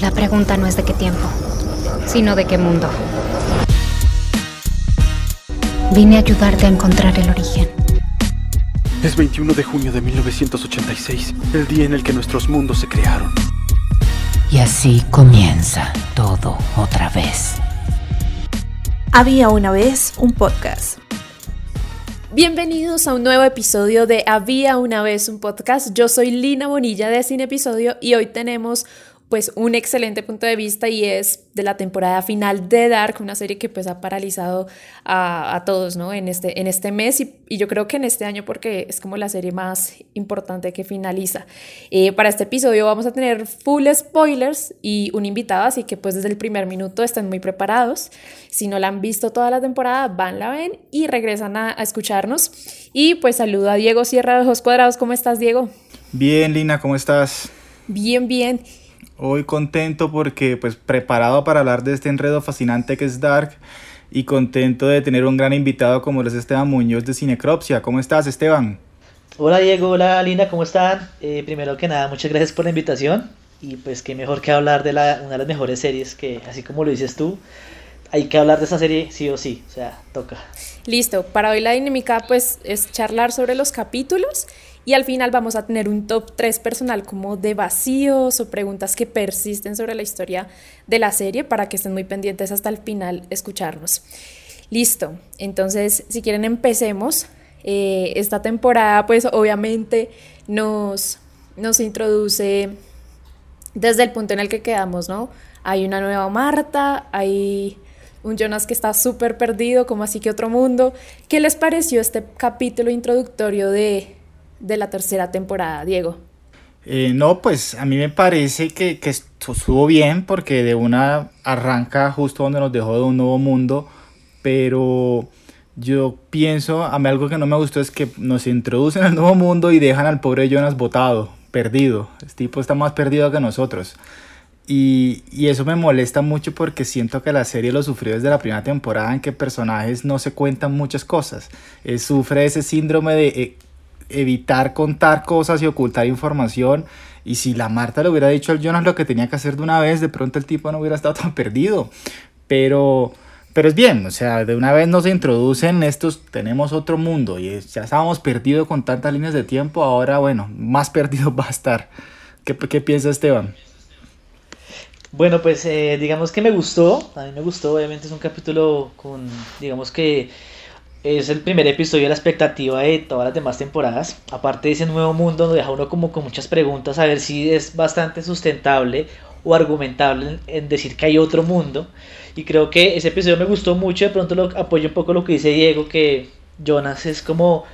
La pregunta no es de qué tiempo, sino de qué mundo. Vine a ayudarte a encontrar el origen. Es 21 de junio de 1986, el día en el que nuestros mundos se crearon. Y así comienza todo otra vez. Había una vez un podcast. Bienvenidos a un nuevo episodio de Había una vez un podcast. Yo soy Lina Bonilla de Cine Episodio y hoy tenemos pues un excelente punto de vista y es de la temporada final de Dark, una serie que pues ha paralizado a, todos, ¿no? En este, en este mes y, yo creo que en este año porque es como la serie más importante que finaliza. Eh, para este episodio vamos a tener full spoilers y un invitado, así que pues desde el primer minuto estén muy preparados. Si no la han visto toda la temporada, van, la ven y regresan a, a escucharnos. Y pues saludo a Diego Sierra de Ojos Cuadrados, ¿cómo estás Diego? Bien, Lina, ¿cómo estás? Bien, bien. Hoy contento porque pues preparado para hablar de este enredo fascinante que es Dark y contento de tener un gran invitado como es Esteban Muñoz de Cinecropsia. ¿Cómo estás Esteban? Hola Diego, hola Linda, ¿cómo están? Eh, primero que nada, muchas gracias por la invitación y pues qué mejor que hablar de la, una de las mejores series que así como lo dices tú, hay que hablar de esa serie sí o sí, o sea, toca. Listo, para hoy la dinámica pues es charlar sobre los capítulos y al final vamos a tener un top 3 personal como de vacíos o preguntas que persisten sobre la historia de la serie para que estén muy pendientes hasta el final escucharnos. Listo, entonces si quieren empecemos. Eh, esta temporada pues obviamente nos, nos introduce desde el punto en el que quedamos, ¿no? Hay una nueva Marta, hay un Jonas que está súper perdido, como así que otro mundo. ¿Qué les pareció este capítulo introductorio de, de la tercera temporada, Diego? Eh, no, pues a mí me parece que, que estuvo bien porque de una arranca justo donde nos dejó de un nuevo mundo, pero yo pienso, a mí algo que no me gustó es que nos introducen al nuevo mundo y dejan al pobre Jonas botado, perdido. Este tipo está más perdido que nosotros. Y, y, eso me molesta mucho porque siento que la serie lo sufrió desde la primera temporada en que personajes no se cuentan muchas cosas. Eh, sufre ese síndrome de eh, evitar contar cosas y ocultar información. Y si la Marta le hubiera dicho al Jonas lo que tenía que hacer de una vez, de pronto el tipo no hubiera estado tan perdido. Pero, pero es bien, o sea, de una vez nos introducen estos, tenemos otro mundo y ya estábamos perdidos con tantas líneas de tiempo, ahora bueno, más perdido va a estar. ¿Qué, qué piensa Esteban? Bueno, pues eh, digamos que me gustó, a mí me gustó, obviamente es un capítulo con, digamos que es el primer episodio de la expectativa de todas las demás temporadas. Aparte de ese nuevo mundo, nos deja uno como con muchas preguntas a ver si es bastante sustentable o argumentable en, decir que hay otro mundo. Y creo que ese episodio me gustó mucho. De pronto lo apoyo un poco lo que dice Diego, que Jonas es como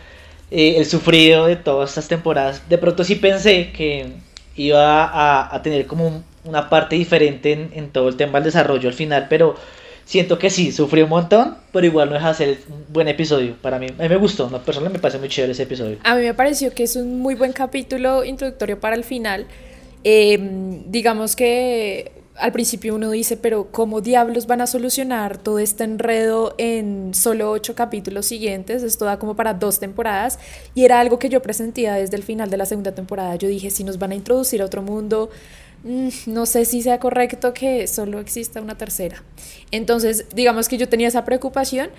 eh, el sufrido de todas estas temporadas. De pronto sí pensé que iba a, tener como una parte diferente en, en todo el tema del desarrollo al final, pero siento que sí, sufrió un montón, pero igual no deja de ser un buen episodio para mí. A mí me gustó, ¿no? personalmente me parece muy chévere ese episodio. A mí me pareció que es un muy buen capítulo introductorio para el final. Em, digamos que al principio uno dice, pero ¿cómo diablos van a solucionar todo este enredo en solo ocho capítulos siguientes? Esto da como para dos temporadas y era algo que yo presentía desde el final de la segunda temporada. Yo dije, si nos van a introducir a otro mundo, no sé si sea correcto que solo exista una tercera. Entonces, digamos que yo tenía esa preocupación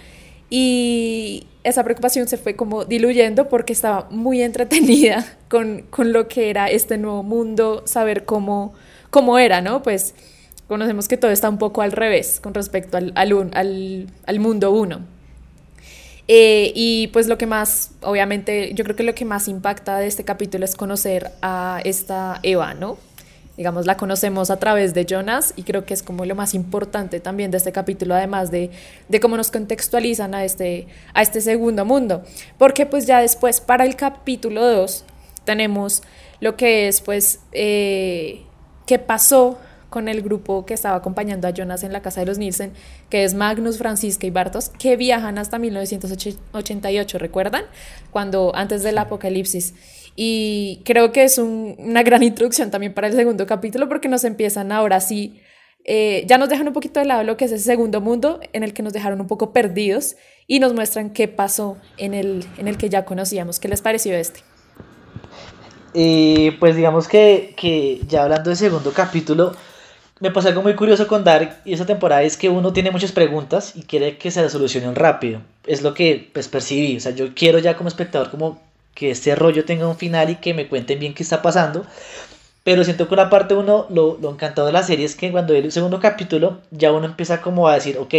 y esa preocupación se fue como diluyendo porque estaba muy entretenida con, con lo que era este nuevo mundo, saber cómo, cómo era, ¿no? Pues conocemos que todo está un poco al revés con respecto al, al, al, mundo uno. Eh, y pues lo que más, obviamente, yo creo que lo que más impacta de este capítulo es conocer a esta Eva, ¿no? Digamos, la conocemos a través de Jonas y creo que es como lo más importante también de este capítulo, además de, de cómo nos contextualizan a este, a este segundo mundo. Porque pues ya después, para el capítulo 2, tenemos lo que es pues eh, qué pasó con el grupo que estaba acompañando a Jonas en la casa de los Nielsen, que es Magnus, Francisca y Bartos, que viajan hasta 1988, ¿recuerdan? Cuando antes del apocalipsis. Y creo que es una gran introducción también para el segundo capítulo porque nos empiezan ahora sí, eh, ya nos dejan un poquito de lado lo que es ese segundo mundo en el que nos dejaron un poco perdidos y nos muestran qué pasó en el, en el que ya conocíamos. ¿Qué les pareció este? pues digamos que, que ya hablando del segundo capítulo, me pasa algo muy curioso con Dark y esa temporada es que uno tiene muchas preguntas y quiere que se solucionen rápido. Es lo que pues percibí. O sea, yo quiero ya como espectador como que este rollo tenga un final y que me cuenten bien qué está pasando. Pero siento que una parte uno, lo, lo encantado de la serie es que cuando el segundo capítulo ya uno empieza como a decir, ok,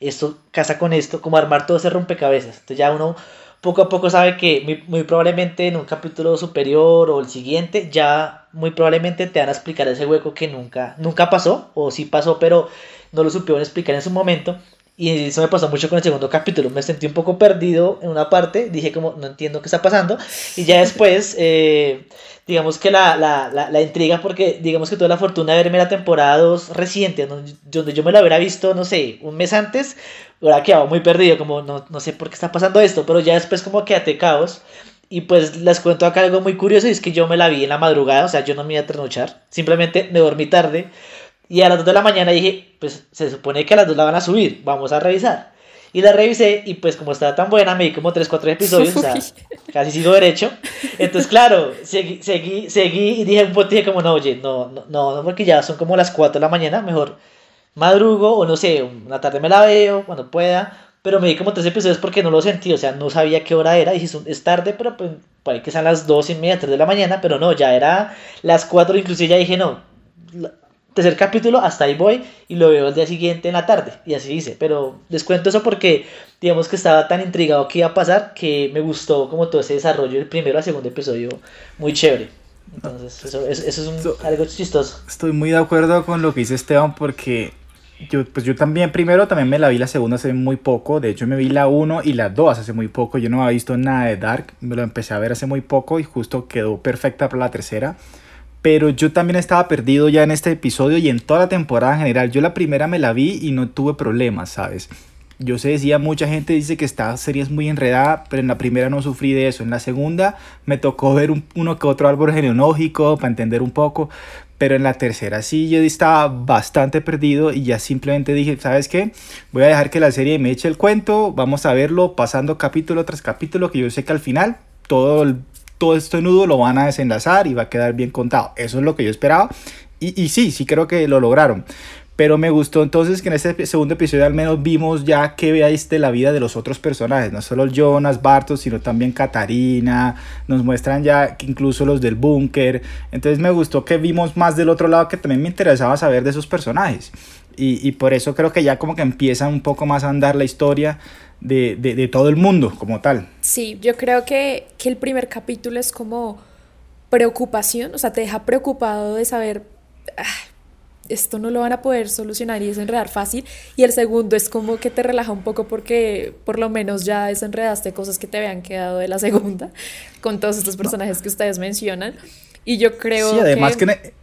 esto casa con esto, como armar todo ese rompecabezas. Entonces ya uno poco a poco sabe que muy, probablemente en un capítulo superior o el siguiente ya muy probablemente te van a explicar ese hueco que nunca, nunca pasó o sí pasó pero no lo supieron explicar en su momento y eso me pasó mucho con el segundo capítulo. Me sentí un poco perdido en una parte. Dije como, no entiendo qué está pasando. Y ya después, eh, digamos que la, la, la, intriga, porque digamos que tuve la fortuna de verme la temporada 2 reciente, donde, yo me la hubiera visto, no sé, un mes antes, hubiera quedado muy perdido, como no, no sé por qué está pasando esto. Pero ya después como quedé caos. Y pues les cuento acá algo muy curioso, y es que yo me la vi en la madrugada, o sea, yo no me iba a trasnochar. Simplemente me dormí tarde y a las 2 de la mañana dije, pues se supone que a las 2 la van a subir, vamos a revisar. Y la revisé y pues como estaba tan buena, me di como 3, 4 episodios, o sea, casi sigo derecho. Entonces, claro, seguí, seguí, seguí y dije un poco, dije como, no, oye, no, no, no, porque ya son como las 4 de la mañana, mejor madrugo o no sé, una tarde me la veo, cuando pueda. Pero me di como 3 episodios porque no lo sentí, o sea, no sabía qué hora era. Dije, es tarde, pero pues puede que sean las 2 y media, 3 de la mañana, pero no, ya era las 4, inclusive ya dije, no, tercer capítulo, hasta ahí voy y lo veo el día siguiente en la tarde. Y así hice. Pero les cuento eso porque, digamos que estaba tan intrigado que iba a pasar que me gustó como todo ese desarrollo del primero al segundo episodio. Muy chévere. Entonces, eso, eso, es algo chistoso. Estoy muy de acuerdo con lo que dice Esteban porque yo, pues yo también, primero también me la vi la segunda hace muy poco. De hecho, me vi la 1 y la 2 hace muy poco. Yo no había visto nada de Dark. Me lo empecé a ver hace muy poco y justo quedó perfecta para la tercera pero yo también estaba perdido ya en este episodio y en toda la temporada en general. Yo la primera me la vi y no tuve problemas, ¿sabes? Yo se decía, mucha gente dice que esta serie es muy enredada, pero en la primera no sufrí de eso. En la segunda me tocó ver uno que otro árbol genealógico para entender un poco, pero en la tercera sí yo estaba bastante perdido y ya simplemente dije, ¿sabes qué? Voy a dejar que la serie me eche el cuento, vamos a verlo pasando capítulo tras capítulo, que yo sé que al final todo el todo este nudo lo van a desenlazar y va a quedar bien contado. Eso es lo que yo esperaba. Y, sí, sí creo que lo lograron. Pero me gustó entonces que en este segundo episodio al menos vimos ya que veáis de la vida de los otros personajes, no solo Jonas, Bartos, sino también Katarina, nos muestran ya que incluso los del búnker. Entonces me gustó que vimos más del otro lado que también me interesaba saber de esos personajes. Y, y por eso creo que ya como que empieza un poco más a andar la historia de, de, todo el mundo como tal. Sí, yo creo que, que el primer capítulo es como preocupación, o sea, te deja preocupado de saber, ah, esto no lo van a poder solucionar y desenredar fácil. Y el segundo es como que te relaja un poco porque por lo menos ya desenredaste cosas que te habían quedado de la segunda, con todos estos personajes que ustedes mencionan. Y yo creo sí, además que, que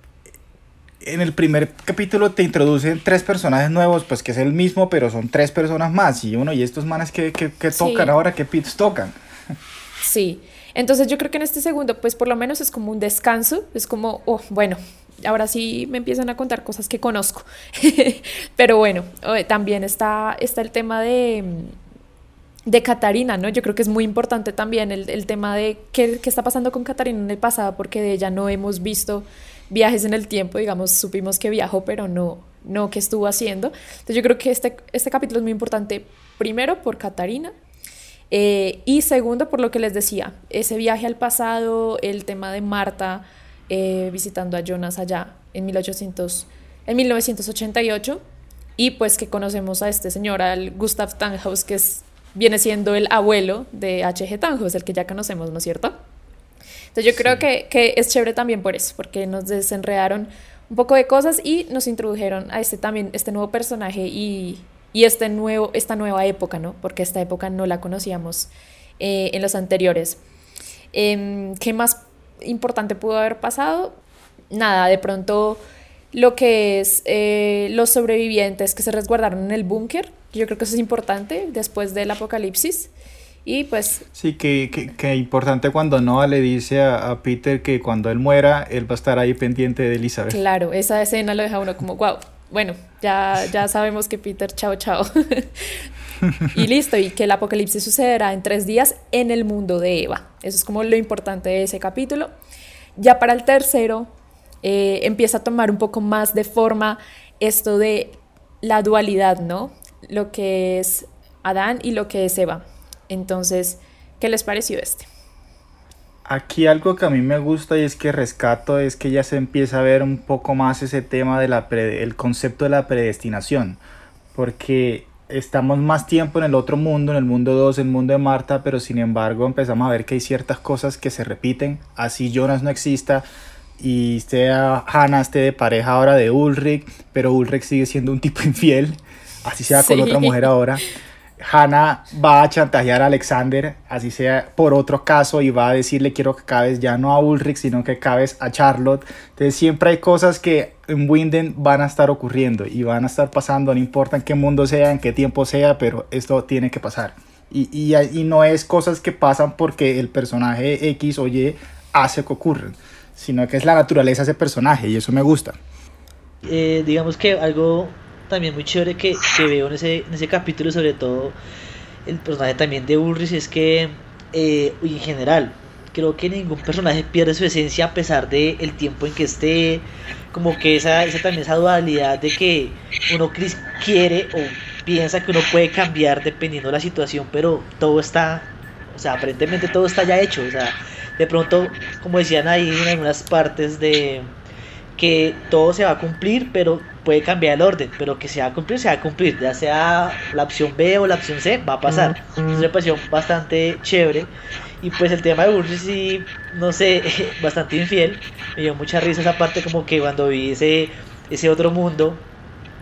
en el primer capítulo te introducen tres personajes nuevos, pues que es el mismo, pero son tres personas más. Y uno, ¿y estos manes que, que, tocan ahora? ¿Qué pits tocan? Sí. Entonces yo creo que en este segundo, pues por lo menos es como un descanso. Es como, oh, bueno, ahora sí me empiezan a contar cosas que conozco. pero bueno, también está, está el tema de de Catarina, ¿no? Yo creo que es muy importante también el, el tema de qué, qué, está pasando con Catarina en el pasado, porque de ella no hemos visto viajes en el tiempo, digamos, supimos que viajó, pero no, no qué estuvo haciendo. Entonces yo creo que este, este capítulo es muy importante, primero por Catarina, eh, y segundo por lo que les decía, ese viaje al pasado, el tema de Marta eh, visitando a Jonas allá en, 1800, en 1988, y pues que conocemos a este señor, al Gustav Tannhaus, que es, viene siendo el abuelo de H.G. Tannhaus, el que ya conocemos, ¿no es cierto? Entonces yo creo que, que, es chévere también por eso, porque nos desenredaron un poco de cosas y nos introdujeron a este también, este nuevo personaje y, y este nuevo, esta nueva época, ¿no? Porque esta época no la conocíamos eh, en los anteriores. Eh, ¿Qué más importante pudo haber pasado? Nada, de pronto lo que es eh, los sobrevivientes que se resguardaron en el búnker, yo creo que eso es importante después del apocalipsis. Y pues... Sí, que, que, que importante cuando Noah le dice a, a, Peter que cuando él muera, él va a estar ahí pendiente de Elizabeth. Claro, esa escena lo deja uno como, wow, bueno, ya, ya sabemos que Peter, chao, chao. y listo, y que el apocalipsis sucederá en tres días en el mundo de Eva. Eso es como lo importante de ese capítulo. Ya para el tercero, eh, empieza a tomar un poco más de forma esto de la dualidad, ¿no? Lo que es Adán y lo que es Eva. Entonces, ¿qué les pareció este? Aquí algo que a mí me gusta y es que rescato es que ya se empieza a ver un poco más ese tema del el concepto de la predestinación, porque estamos más tiempo en el otro mundo, en el mundo 2, el mundo de Marta, pero sin embargo empezamos a ver que hay ciertas cosas que se repiten, así Jonas no exista y sea Hannah esté de pareja ahora de Ulrich, pero Ulrich sigue siendo un tipo infiel, así sea con otra mujer ahora. Hannah va a chantajear a Alexander, así sea por otro caso, y va a decirle quiero que cabes ya no a Ulrich, sino que cabes a Charlotte. Entonces siempre hay cosas que en Winden van a estar ocurriendo y van a estar pasando, no importa en qué mundo sea, en qué tiempo sea, pero esto tiene que pasar. Y, y, y no es cosas que pasan porque el personaje X o Y hace que ocurran, sino que es la naturaleza de ese personaje y eso me gusta. Eh, digamos que algo también muy chévere que, que veo en ese, en ese capítulo, sobre todo el personaje también de Ulrich, es que eh, en general creo que ningún personaje pierde su esencia a pesar de el tiempo en que esté, como que esa, esa también esa dualidad de que uno quiere o piensa que uno puede cambiar dependiendo de la situación, pero todo está, o sea, aparentemente todo está ya hecho, o sea, de pronto, como decían ahí en algunas partes de que todo se va a cumplir, pero puede cambiar el orden, pero que se va a cumplir, se va a cumplir, ya sea la opción B o la opción C, va a pasar. Es una pasión bastante chévere. Y pues el tema de Burgess sí, no sé, bastante infiel. Me dio mucha risa esa parte como que cuando vi ese, ese otro mundo,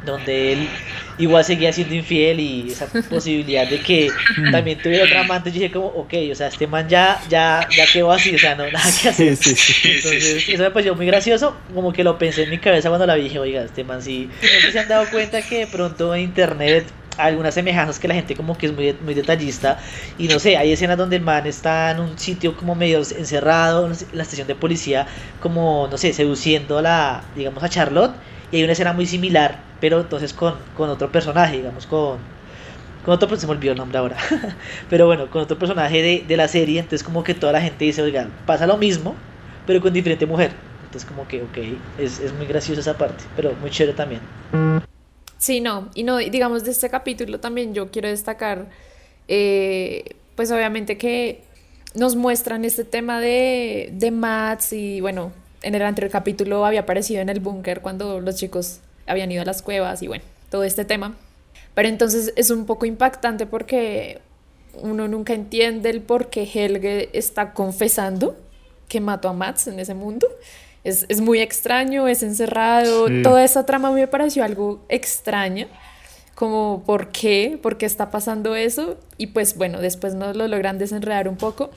donde él igual seguía siendo infiel y esa posibilidad de que también tuviera otra amante, yo dije como, ok, o sea, este man ya, ya, ya quedó así, o sea, no, nada que hacer. Entonces, eso me pareció muy gracioso, como que lo pensé en mi cabeza cuando la vi, dije, oiga, este man sí. No se han dado cuenta que de pronto en internet algunas semejanzas que la gente como que es muy, muy detallista y no sé, hay escenas donde el man está en un sitio como medio encerrado en la estación de policía como, no sé, seduciendo a la, digamos, a Charlotte y hay una escena muy similar, pero entonces con, con otro personaje, digamos, con, con otro, se me olvidó el nombre ahora, pero bueno, con otro personaje de, de, la serie, entonces como que toda la gente dice, oigan, pasa lo mismo, pero con diferente mujer. Entonces como que, ok, es, es muy graciosa esa parte, pero muy chévere también. Sí, no, y no, digamos, de este capítulo también yo quiero destacar, eh, pues obviamente que nos muestran este tema de, de Mats y bueno, en el anterior capítulo había aparecido en el búnker cuando los chicos habían ido a las cuevas y bueno, todo este tema. Pero entonces es un poco impactante porque uno nunca entiende el por qué Helge está confesando que mató a Mats en ese mundo. Es, es muy extraño, es encerrado. Toda esa trama me pareció algo extraña. Como, ¿por qué? ¿Por qué está pasando eso? Y pues bueno, después nos lo logran desenredar un poco.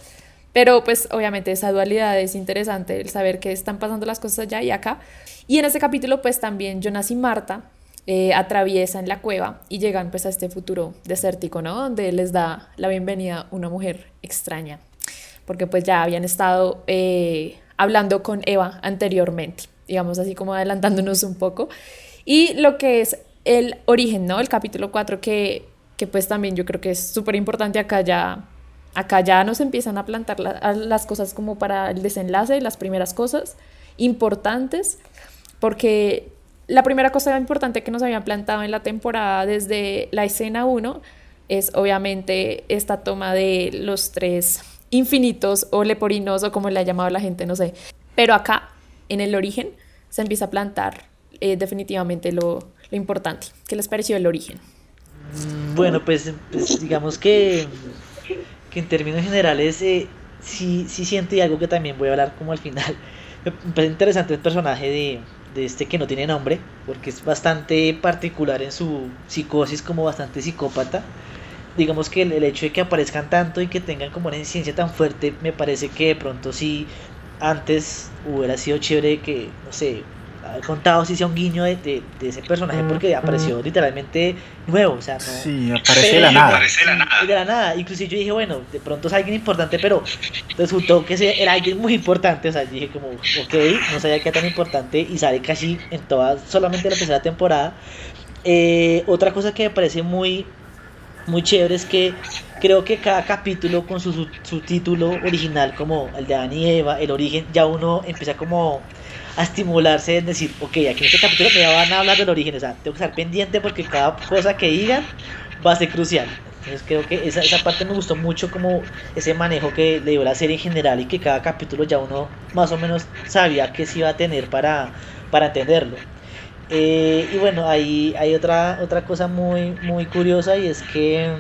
Pero pues obviamente esa dualidad es interesante, el saber que están pasando las cosas allá y acá. Y en este capítulo pues también Jonas y Marta eh, atraviesan la cueva y llegan pues a este futuro desértico, ¿no? Donde les da la bienvenida una mujer extraña, porque pues ya habían estado eh, hablando con Eva anteriormente, digamos así como adelantándonos un poco. Y lo que es el origen, ¿no? El capítulo 4 que, que pues también yo creo que es súper importante acá ya Acá ya nos empiezan a plantar las cosas como para el desenlace, las primeras cosas importantes, porque la primera cosa importante que nos habían plantado en la temporada desde la escena 1 es obviamente esta toma de los tres infinitos o leporinos o como le ha llamado la gente, no sé. Pero acá, en el origen, se empieza a plantar eh, definitivamente lo, importante. ¿Qué les pareció el origen? Bueno, pues, pues digamos que que en términos generales eh, sí, sí siento y algo que también voy a hablar como al final. Me parece interesante el personaje de, de este que no tiene nombre, porque es bastante particular en su psicosis, como bastante psicópata. Digamos que el, el, hecho de que aparezcan tanto y que tengan como una incidencia tan fuerte, me parece que de pronto sí, antes hubiera sido chévere que, no sé, haber contado si sea un guiño de, de, de, ese personaje porque apareció literalmente nuevo, o sea, no, sí, aparece de la nada. Aparece de la nada. De la nada, inclusive yo dije, bueno, de pronto es alguien importante, pero resultó que era alguien muy importante, o sea, dije como, ok, no sabía que era tan importante y sale casi en toda, solamente la tercera temporada. Eh, otra cosa que me parece muy, muy chévere es que creo que cada capítulo con su, su, su título original, como el de Adán y Eva, el origen, ya uno empieza como a estimularse en decir, ok, aquí en este capítulo me van a hablar del origen, o sea, tengo que estar pendiente porque cada cosa que digan va a ser crucial. Entonces creo que esa, esa parte me gustó mucho como ese manejo que le dio la serie en general y que cada capítulo ya uno más o menos sabía que se iba a tener para, para entenderlo. Eh, y bueno, hay, hay otra, otra cosa muy, muy curiosa y es que,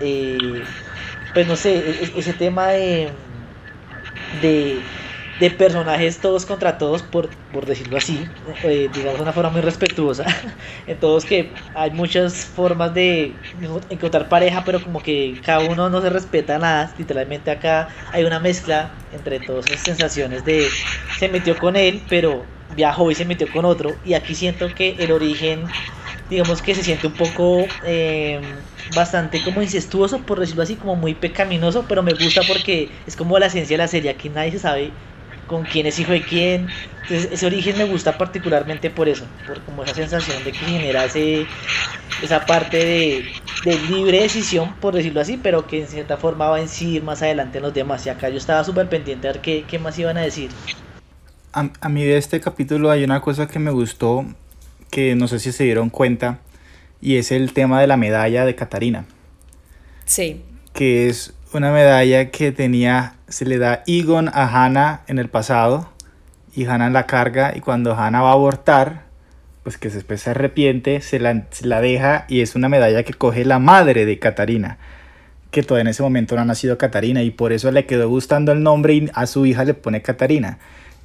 eh, pues no sé, e, e, ese tema de, de, de personajes todos contra todos, por, por decirlo así, eh, digamos de una forma muy respetuosa, en todos que hay muchas formas de encontrar pareja, pero como que cada uno no se respeta nada, literalmente acá hay una mezcla entre todas esas sensaciones de se metió con él, pero viajó y se metió con otro, y aquí siento que el origen, digamos que se siente un poco... Eh, bastante como incestuoso, por decirlo así, como muy pecaminoso, pero me gusta porque es como la esencia de la serie, aquí nadie se sabe con quién es hijo de quién. Entonces, ese origen me gusta particularmente por eso, por como esa sensación de que genera esa parte de, de, libre decisión, por decirlo así, pero que en cierta forma va a incidir más adelante en los demás. Y acá yo estaba súper pendiente a ver qué, qué, más iban a decir. A, a mí de este capítulo hay una cosa que me gustó, que no sé si se dieron cuenta, y es el tema de la medalla de Catarina. Sí. Que es una medalla que tenía, se le da Egon a Hannah en el pasado y Hannah la carga y cuando Hannah va a abortar, pues que después se arrepiente, se la, se la deja y es una medalla que coge la madre de Catarina, que todavía en ese momento no ha nacido Catarina y por eso le quedó gustando el nombre y a su hija le pone Catarina.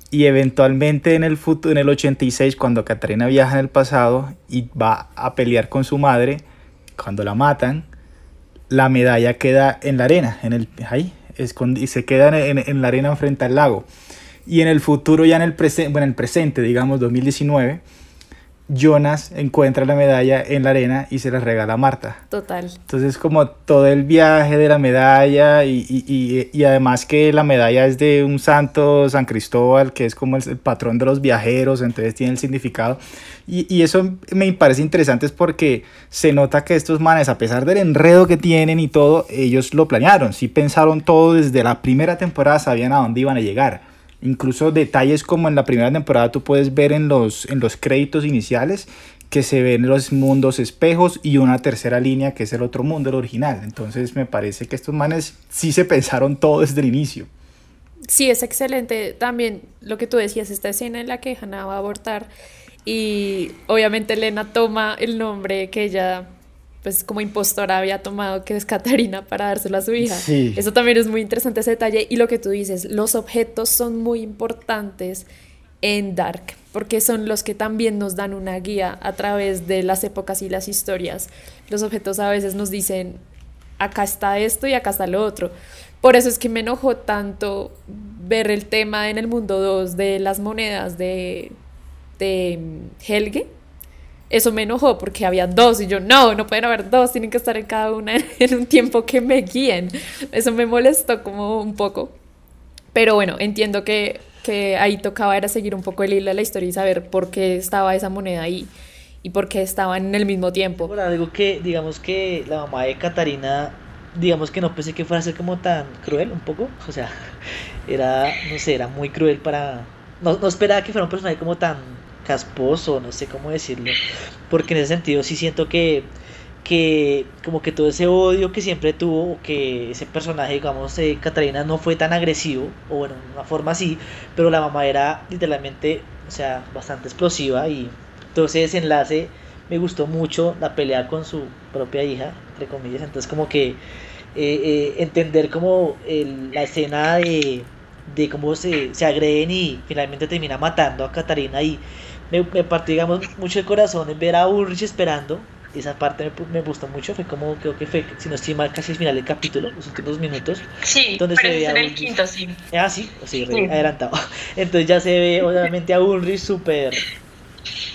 Y eventualmente en el futuro, en el 86, cuando Catarina viaja en el pasado y va a pelear con su madre, cuando la matan, la medalla queda en la arena, en el, ahí, y se queda en, en, la arena frente al lago. Y en el futuro, ya en el, presente bueno, en el presente, digamos 2019, Jonas encuentra la medalla en la arena y se la regala a Marta. Total. Entonces como todo el viaje de la medalla y, y, y, además que la medalla es de un santo, San Cristóbal, que es como el, el patrón de los viajeros, entonces tiene el significado. Y, eso me parece interesante es porque se nota que estos manes, a pesar del enredo que tienen y todo, ellos lo planearon, sí pensaron todo desde la primera temporada, sabían a dónde iban a llegar. Incluso detalles como en la primera temporada tú puedes ver en los, en los créditos iniciales que se ven los mundos espejos y una tercera línea que es el otro mundo, el original. Entonces me parece que estos manes sí se pensaron todo desde el inicio. Sí, es excelente. También lo que tú decías, esta escena en la que Hannah va a abortar y obviamente Elena toma el nombre que ella pues como impostora había tomado que es Catarina para dárselo a su hija. Sí. Eso también es muy interesante ese detalle y lo que tú dices, los objetos son muy importantes en Dark porque son los que también nos dan una guía a través de las épocas y las historias. Los objetos a veces nos dicen, acá está esto y acá está lo otro. Por eso es que me enojó tanto ver el tema en el mundo 2 de las monedas de, de Helge, eso me enojó porque había dos y yo, no, no pueden haber dos, tienen que estar en cada una en un tiempo que me guíen. Eso me molestó como un poco. Pero bueno, entiendo que, que ahí tocaba era seguir un poco el hilo de la historia y saber por qué estaba esa moneda ahí y por qué estaban en el mismo tiempo. Bueno, algo que, digamos que la mamá de Catarina, digamos que no pensé que fuera a ser como tan cruel un poco. O sea, era, no sé, era muy cruel para... No, no esperaba que fuera un personaje como tan casposo, no sé cómo decirlo, porque en ese sentido sí siento que, que como que todo ese odio que siempre tuvo, que ese personaje, digamos, eh, Catalina no fue tan agresivo, o bueno, de una forma así, pero la mamá era literalmente, o sea, bastante explosiva y todo ese desenlace me gustó mucho, la pelea con su propia hija, entre comillas, entonces como que eh, eh, entender como el, la escena de de cómo se, se agreden y finalmente termina matando a Catarina y me, me partió, digamos, mucho el corazón en ver a Ulrich esperando. Esa parte me, me, gustó mucho, fue como, creo que fue, si no estoy mal, casi el final del capítulo, los últimos minutos. Sí, donde pero se ve en el quinto, sí. Ah, sí, sí, sí. adelantado. Entonces ya se ve, obviamente, a Ulrich súper.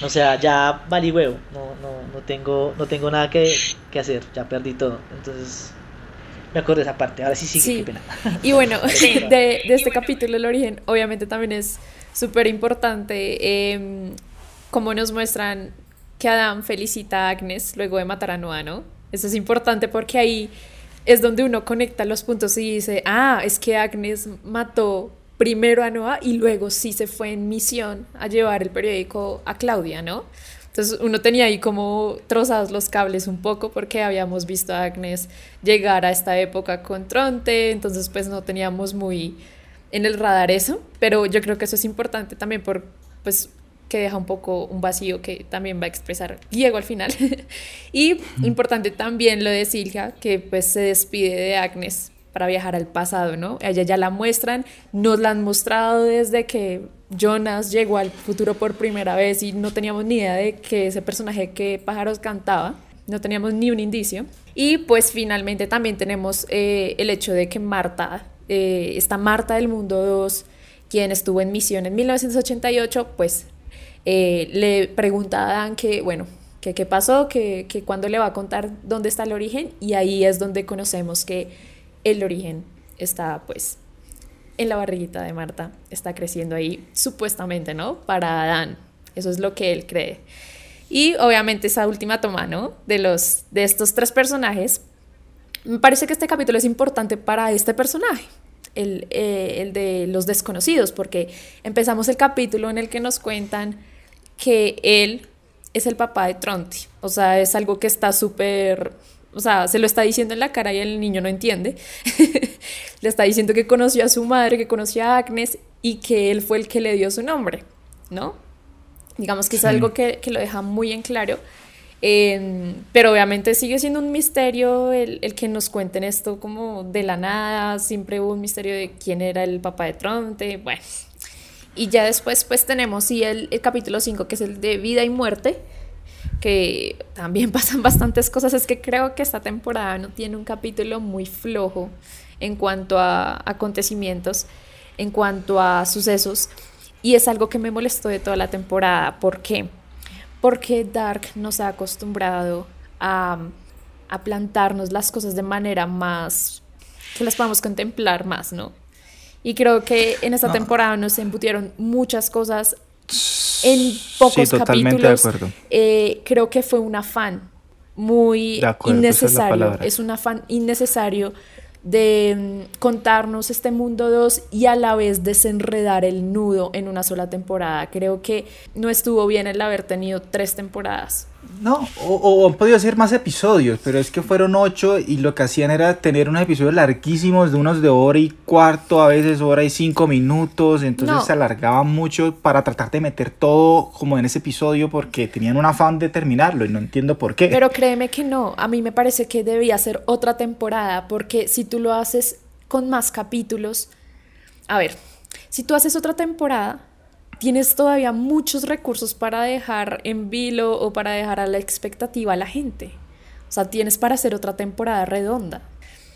O sea, ya valí huevo. No, no, no, tengo, no tengo nada que, que hacer, ya perdí todo. Entonces, me acuerdo de esa parte. Ahora sí sí, Sí. qué pena. Y bueno, de, de este capítulo, el origen, obviamente también es súper importante eh, como nos muestran que Adam felicita a Agnes luego de matar a Noah, ¿no? Eso es importante porque ahí es donde uno conecta los puntos y dice, ah, es que Agnes mató primero a Noah y luego sí se fue en misión a llevar el periódico a Claudia, ¿no? Entonces uno tenía ahí como trozados los cables un poco porque habíamos visto a Agnes llegar a esta época con Tronte, entonces pues no teníamos muy en el radar eso, pero yo creo que eso es importante también por pues que deja un poco un vacío que también va a expresar Diego al final. y importante también lo de Silvia, que pues se despide de Agnes para viajar al pasado, ¿no? Ella ya la muestran, nos la han mostrado desde que Jonas llegó al futuro por primera vez y no teníamos ni idea de que ese personaje que Pájaros cantaba, no teníamos ni un indicio. Y pues finalmente también tenemos eh, el hecho de que Marta, eh, esta Marta del Mundo 2, quien estuvo en misión en 1988, pues eh, le pregunta a Dan que, bueno, que qué pasó, que, que cuándo le va a contar dónde está el origen y ahí es donde conocemos que el origen está pues en la barriguita de Marta, está creciendo ahí supuestamente, ¿no? Para Dan, eso es lo que él cree. Y obviamente esa última toma, ¿no? De, los, de estos tres personajes, me parece que este capítulo es importante para este personaje, el, eh, el de los desconocidos, porque empezamos el capítulo en el que nos cuentan que él es el papá de Tronti. O sea, es algo que está súper, o sea, se lo está diciendo en la cara y el niño no entiende. le está diciendo que conoció a su madre, que conoció a Agnes y que él fue el que le dio su nombre, ¿no? Digamos que es algo que, que, lo deja muy en claro. Eh, pero obviamente sigue siendo un misterio el, el, que nos cuenten esto como de la nada. Siempre hubo un misterio de quién era el papá de Tronte. Bueno, y ya después pues tenemos sí el, el capítulo 5 que es el de vida y muerte, que también pasan bastantes cosas. Es que creo que esta temporada no tiene un capítulo muy flojo en cuanto a acontecimientos, en cuanto a sucesos. Y es algo que me molestó de toda la temporada. ¿Por qué? Porque Dark nos ha acostumbrado a, a plantarnos las cosas de manera más que las podamos contemplar más, ¿no? Y creo que en esta no. temporada nos embutieron muchas cosas en pocos sí, totalmente capítulos. De acuerdo. Eh, creo que fue un afán muy acuerdo, innecesario. Es, es, un afán innecesario de mm, contarnos este mundo 2 y a la vez desenredar el nudo en una sola temporada. Creo que no estuvo bien el haber tenido tres temporadas. No, o, o, han podido hacer más episodios, pero es que fueron ocho y lo que hacían era tener unos episodios larguísimos de unos de hora y cuarto, a veces hora y cinco minutos, entonces no. se alargaban mucho para tratar de meter todo como en ese episodio porque tenían un afán de terminarlo y no entiendo por qué. Pero créeme que no, a mí me parece que debía ser otra temporada porque si tú lo haces con más capítulos, a ver, si tú haces otra temporada, tienes todavía muchos recursos para dejar en vilo o para dejar a la expectativa a la gente. O sea, tienes para hacer otra temporada redonda.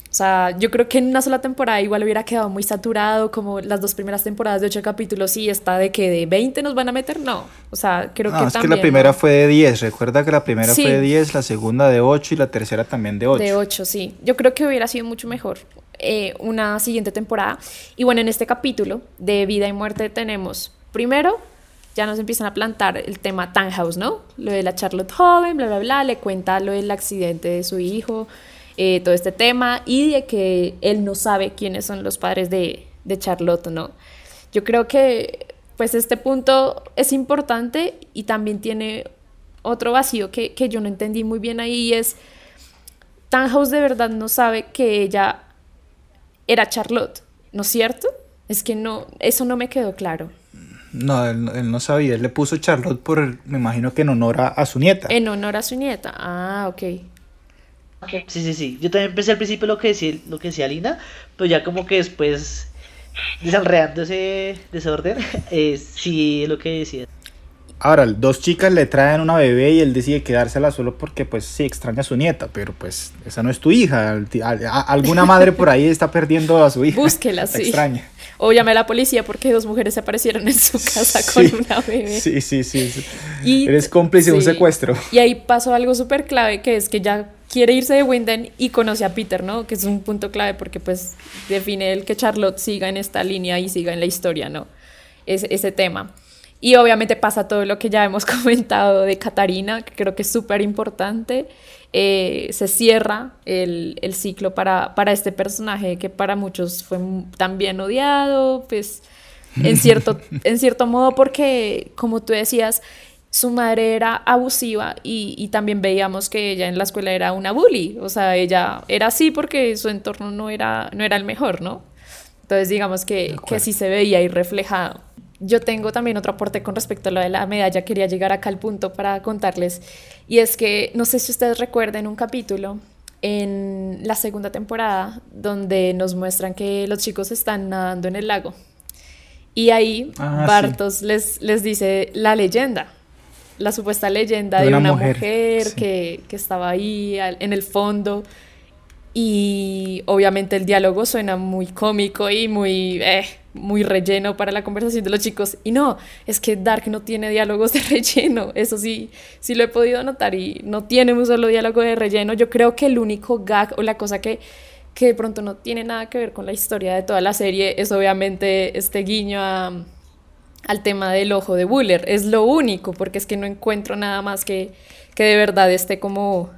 O sea, yo creo que en una sola temporada igual hubiera quedado muy saturado, como las dos primeras temporadas de ocho capítulos, y esta de que de 20 nos van a meter, no. O sea, creo no, que es también, que la primera ¿no? fue de 10, recuerda que la primera Sí. fue de 10, la segunda de 8 y la tercera también de 8. De 8, sí. Yo creo que hubiera sido mucho mejor eh, una siguiente temporada. Y bueno, en este capítulo de vida y muerte tenemos, primero, ya nos empiezan a plantar el tema Tannhaus, ¿no? Lo de la Charlotte joven, bla, bla, bla, le cuenta lo del accidente de su hijo, eh, todo este tema, y de que él no sabe quiénes son los padres de, de Charlotte, ¿no? Yo creo que, pues, este punto es importante y también tiene otro vacío que, que yo no entendí muy bien ahí, y es, Tannhaus de verdad no sabe que ella era Charlotte, ¿no es cierto? Es que no, eso no me quedó claro. No, él, él, no sabía, él le puso Charlotte por, me imagino que en honor a, a su nieta. En honor a su nieta, ah, ok. Okay. Sí, sí, sí. Yo también pensé al principio lo que decía, lo que decía Lina, pero ya como que después, desenredando ese desorden, eh, sí, lo que decía. Ahora, dos chicas le traen una bebé y él decide quedársela solo porque, pues, sí, extraña a su nieta, pero pues, esa no es tu hija. Alguna madre por ahí está perdiendo a su hija. Búsquela, sí. Extraña. O llame a la policía porque dos mujeres aparecieron en su casa sí, con una bebé. Sí, sí, sí. sí. Y, Eres cómplice sí. de un secuestro. Y ahí pasó algo súper clave, que es que ya quiere irse de Winden y conoce a Peter, ¿no? Que es un punto clave porque, pues, define el que Charlotte siga en esta línea y siga en la historia, ¿no? Es, ese tema. Y obviamente pasa todo lo que ya hemos comentado de Katarina, que creo que es súper importante. Eh, se cierra el, el ciclo para, para, este personaje que para muchos fue también odiado, pues en cierto, en cierto modo porque, como tú decías, su madre era abusiva y, y, también veíamos que ella en la escuela era una bully, o sea, ella era así porque su entorno no era, no era el mejor, ¿no? Entonces digamos que, que sí se veía ahí reflejado. Yo tengo también otro aporte con respecto a lo de la medalla, quería llegar acá al punto para contarles, y es que no sé si ustedes recuerden un capítulo en la segunda temporada donde nos muestran que los chicos están nadando en el lago. Y ahí ah, Bartos les, les dice la leyenda, la supuesta leyenda de, una, mujer, que, que, estaba ahí en el fondo. Y obviamente el diálogo suena muy cómico y muy, eh, muy relleno para la conversación de los chicos. Y no, es que Dark no tiene diálogos de relleno. Eso sí, sí lo he podido notar y no tiene un solo diálogo de relleno. Yo creo que el único gag o la cosa que, que de pronto no tiene nada que ver con la historia de toda la serie es obviamente este guiño al tema del ojo de Buller. Es lo único, porque es que no encuentro nada más que, que de verdad esté como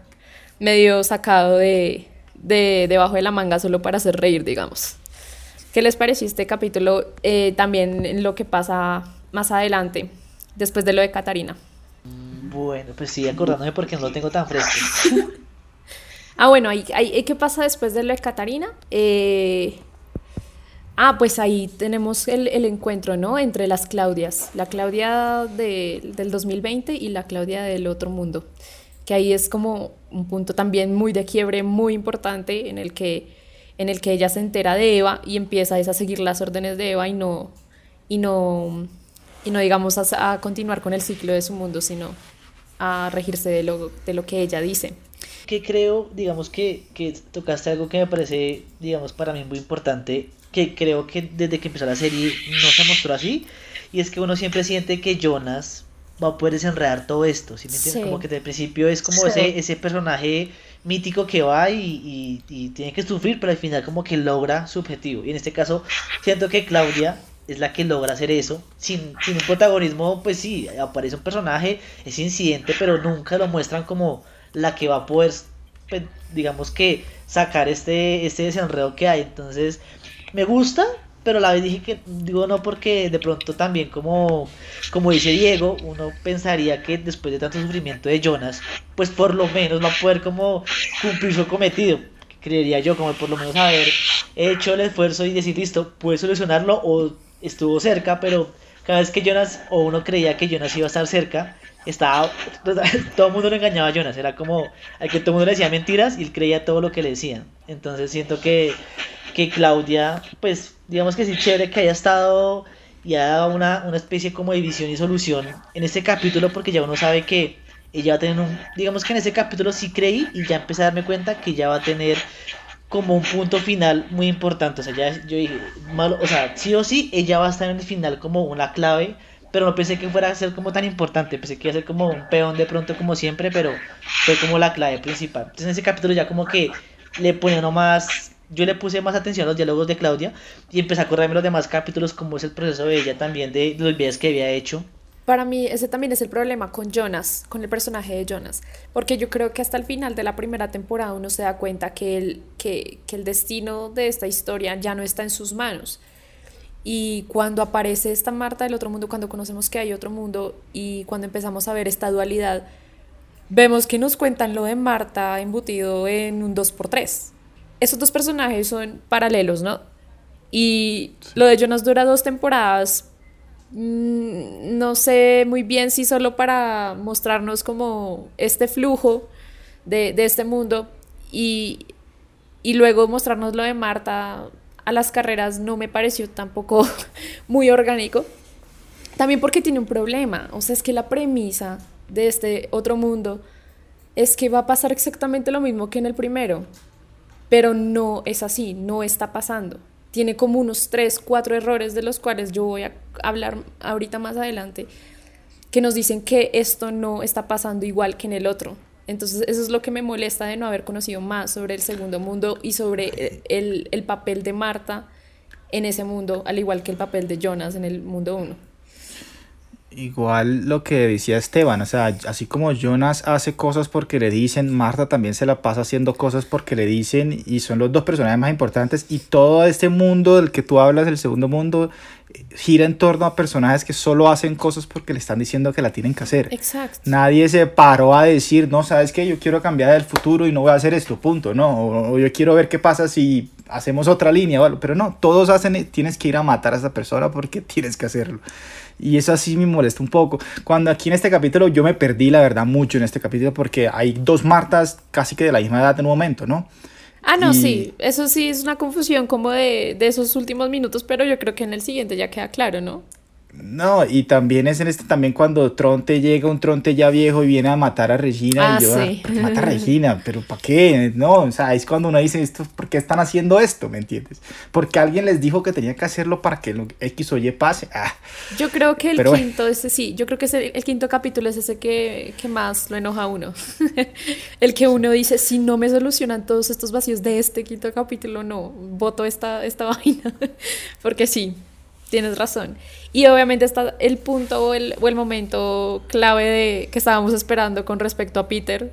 medio sacado de de debajo de la manga solo para hacer reír, digamos. ¿Qué les pareció este capítulo? Eh, también lo que pasa más adelante, después de lo de Catarina. Bueno, pues sí, acordándome porque no lo tengo tan fresco. ah, bueno, ¿qué pasa después de lo de Catarina? Eh, ah, pues ahí tenemos el, encuentro, ¿no? Entre las Claudias, la Claudia del 2020 y la Claudia del otro mundo que ahí es como un punto también muy de quiebre, muy importante, en el que, en el que ella se entera de Eva y empieza a seguir las órdenes de Eva y no, y no, y no digamos, a, continuar con el ciclo de su mundo, sino a regirse de lo, de lo que ella dice. Que creo, digamos, que, que tocaste algo que me parece, digamos, para mí muy importante, que creo que desde que empezó la serie no se mostró así, y es que uno siempre siente que Jonas va a poder desenredar todo esto, ¿sí me entiendes? Como que desde el principio es como ese, ese personaje mítico que va y, y, tiene que sufrir, pero al final como que logra su objetivo. Y en este caso siento que Claudia es la que logra hacer eso, sin, sin un protagonismo, pues sí, aparece un personaje, es incidente, pero nunca lo muestran como la que va a poder, pues, digamos que sacar este, este desenredo que hay. Entonces, me gusta, pero la vez dije que digo no porque de pronto también como, como dice Diego, uno pensaría que después de tanto sufrimiento de Jonas, pues por lo menos va a poder como cumplir su cometido. Creería yo, como por lo menos haber hecho el esfuerzo y decir, listo, puede solucionarlo o estuvo cerca, pero cada vez que Jonas, o uno creía que Jonas iba a estar cerca, estaba, todo el mundo lo engañaba a Jonas, era como, al que todo el mundo le decía mentiras y él creía todo lo que le decían. Entonces siento que, que Claudia, pues digamos que sí, chévere que haya estado y haya dado una, una especie como de visión y solución en este capítulo, porque ya uno sabe que ella va a tener un. Digamos que en ese capítulo sí creí y ya empecé a darme cuenta que ya va a tener como un punto final muy importante. O sea, ya yo dije, malo, o sea, sí o sí, ella va a estar en el final como una clave, pero no pensé que fuera a ser como tan importante. Pensé que iba a ser como un peón de pronto, como siempre, pero fue como la clave principal. Entonces en ese capítulo ya como que le ponía nomás yo le puse más atención a los diálogos de Claudia y empecé a acordarme los demás capítulos, como es el proceso de ella también, de los videos que había hecho. Para mí ese también es el problema con Jonas, con el personaje de Jonas, porque yo creo que hasta el final de la primera temporada uno se da cuenta que el, que, que el destino de esta historia ya no está en sus manos. Y cuando aparece esta Marta del otro mundo, cuando conocemos que hay otro mundo y cuando empezamos a ver esta dualidad, vemos que nos cuentan lo de Marta embutido en un 2x3 esos dos personajes son paralelos, ¿no? Y lo de Jonas dura dos temporadas. Mm, no sé muy bien si solo para mostrarnos como este flujo de, este mundo y, y luego mostrarnos lo de Marta a las carreras no me pareció tampoco muy orgánico. También porque tiene un problema, o sea, es que la premisa de este otro mundo es que va a pasar exactamente lo mismo que en el primero pero no es así, no está pasando. Tiene como unos tres, cuatro errores de los cuales yo voy a hablar ahorita más adelante, que nos dicen que esto no está pasando igual que en el otro. Entonces eso es lo que me molesta de no haber conocido más sobre el segundo mundo y sobre el, el papel de Marta en ese mundo, al igual que el papel de Jonas en el mundo uno. Igual lo que decía Esteban, o sea, así como Jonas hace cosas porque le dicen, Marta también se la pasa haciendo cosas porque le dicen y son los dos personajes más importantes y todo este mundo del que tú hablas, el segundo mundo, gira en torno a personajes que solo hacen cosas porque le están diciendo que la tienen que hacer. Exacto. Nadie se paró a decir, no, sabes que yo quiero cambiar el futuro y no voy a hacer esto, punto, no, o, o yo quiero ver qué pasa si hacemos otra línea, bueno, pero no, todos hacen, tienes que ir a matar a esa persona porque tienes que hacerlo. Y eso así me molesta un poco. Cuando aquí en este capítulo yo me perdí, la verdad, mucho en este capítulo porque hay dos Martas casi que de la misma edad en un momento, ¿no? Ah, no, Y- sí, eso sí es una confusión como de, de esos últimos minutos, pero yo creo que en el siguiente ya queda claro, ¿no? No, y también es en este también cuando Tronte llega, un Tronte ya viejo y viene a matar a Regina Ah, y yo, sí. "¿Por qué mata a Regina, pero ¿para qué? No, o sea, es cuando uno dice esto, ¿por qué están haciendo esto? ¿Me entiendes? Porque alguien les dijo que tenía que hacerlo para que lo X o Y pase. Ah, Yo creo que el Pero quinto, ese sí, yo creo que ese- el quinto capítulo es ese que, que más lo enoja a uno. el que uno dice, si no me solucionan todos estos vacíos de este quinto capítulo, no, voto esta, esta vaina. Porque sí, tienes razón. Y obviamente está el punto o el, o el momento clave de, que estábamos esperando con respecto a Peter.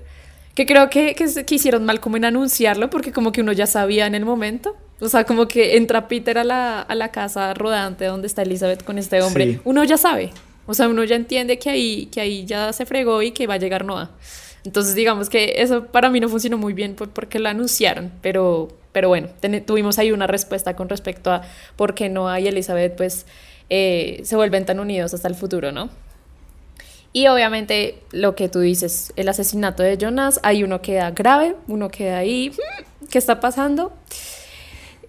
Que creo que, que, se- que hicieron mal como en anunciarlo, porque como que uno ya sabía en el momento. O sea, como que entra Peter a la, a la casa rodante donde está Elizabeth con este hombre. Sí. Uno ya sabe. O sea, uno ya entiende que ahí, que ahí ya se fregó y que va a llegar Noah. Entonces, digamos que eso para mí no funcionó muy bien por- porque lo anunciaron. Pero, pero bueno, tuvimos ahí una respuesta con respecto a por qué Noah y Elizabeth pues eh, se vuelven tan unidos hasta el futuro, ¿no? Y obviamente lo que tú dices, el asesinato de Jonas, ahí uno queda grave, uno queda ahí, "Hmm, ¿qué está pasando?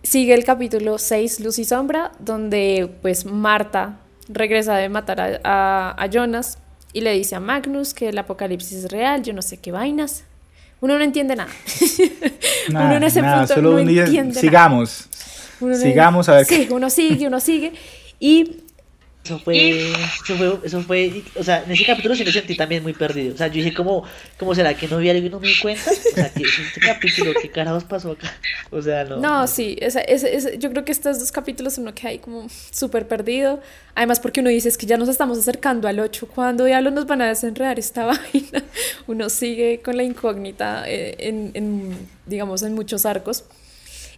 Sigue el capítulo 6, Luz y Sombra, donde pues Marta regresa de matar a- a Jonas y le dice a Magnus que el apocalipsis es real, yo no sé qué vainas. Uno no entiende nada. nada, uno en ese nada, punto solo no un día- entiende nada. sigamos. Uno no- Sigamos a ver Sí, qué- uno sigue, uno sigue. Y Eso fue, eso fue, eso fue, o sea, en ese capítulo sí me sentí también muy perdido. O sea, yo dije, ¿cómo, cómo será que no vi algo y no me di cuenta? O sea, que este capítulo, ¿qué carajos pasó acá? O sea, no. No, sí, esa- ese- ese- yo creo que estos dos capítulos uno queda ahí como súper perdido. Además, porque uno dice es que ya nos estamos acercando al 8. ¿Cuándo diablos nos van a desenredar esta vaina? Uno sigue con la incógnita eh, en, en, digamos, en muchos arcos.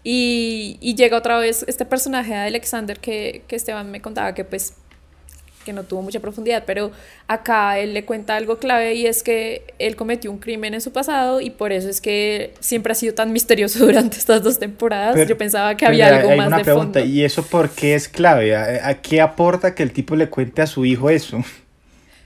Y, y llega otra vez este personaje de Alexander que, que Esteban me contaba que pues que no tuvo mucha profundidad, pero acá él le cuenta algo clave y es que él cometió un crimen en su pasado y por eso es que siempre ha sido tan misterioso durante estas dos temporadas. Pero- Yo pensaba que había algo hay más una de pregunta, fondo. ¿y eso por qué es clave? ¿A, a qué aporta que el tipo le cuente a su hijo eso?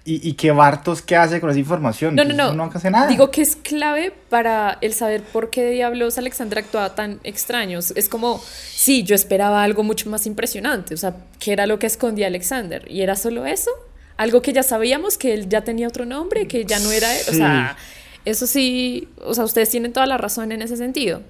¿Y, y qué Bartos qué hace con esa información? No, no, Pues no. no hace nada. Digo que es clave para el saber por qué diablos Alexander actuaba tan extraños. Es como, sí, yo esperaba algo mucho más impresionante. O sea, ¿qué era lo que escondía Alexander? ¿Y era solo eso? Algo que ya sabíamos, que él ya tenía otro nombre, que ya no era él. O sea, eso sí, o sea, ustedes tienen toda la razón en ese sentido.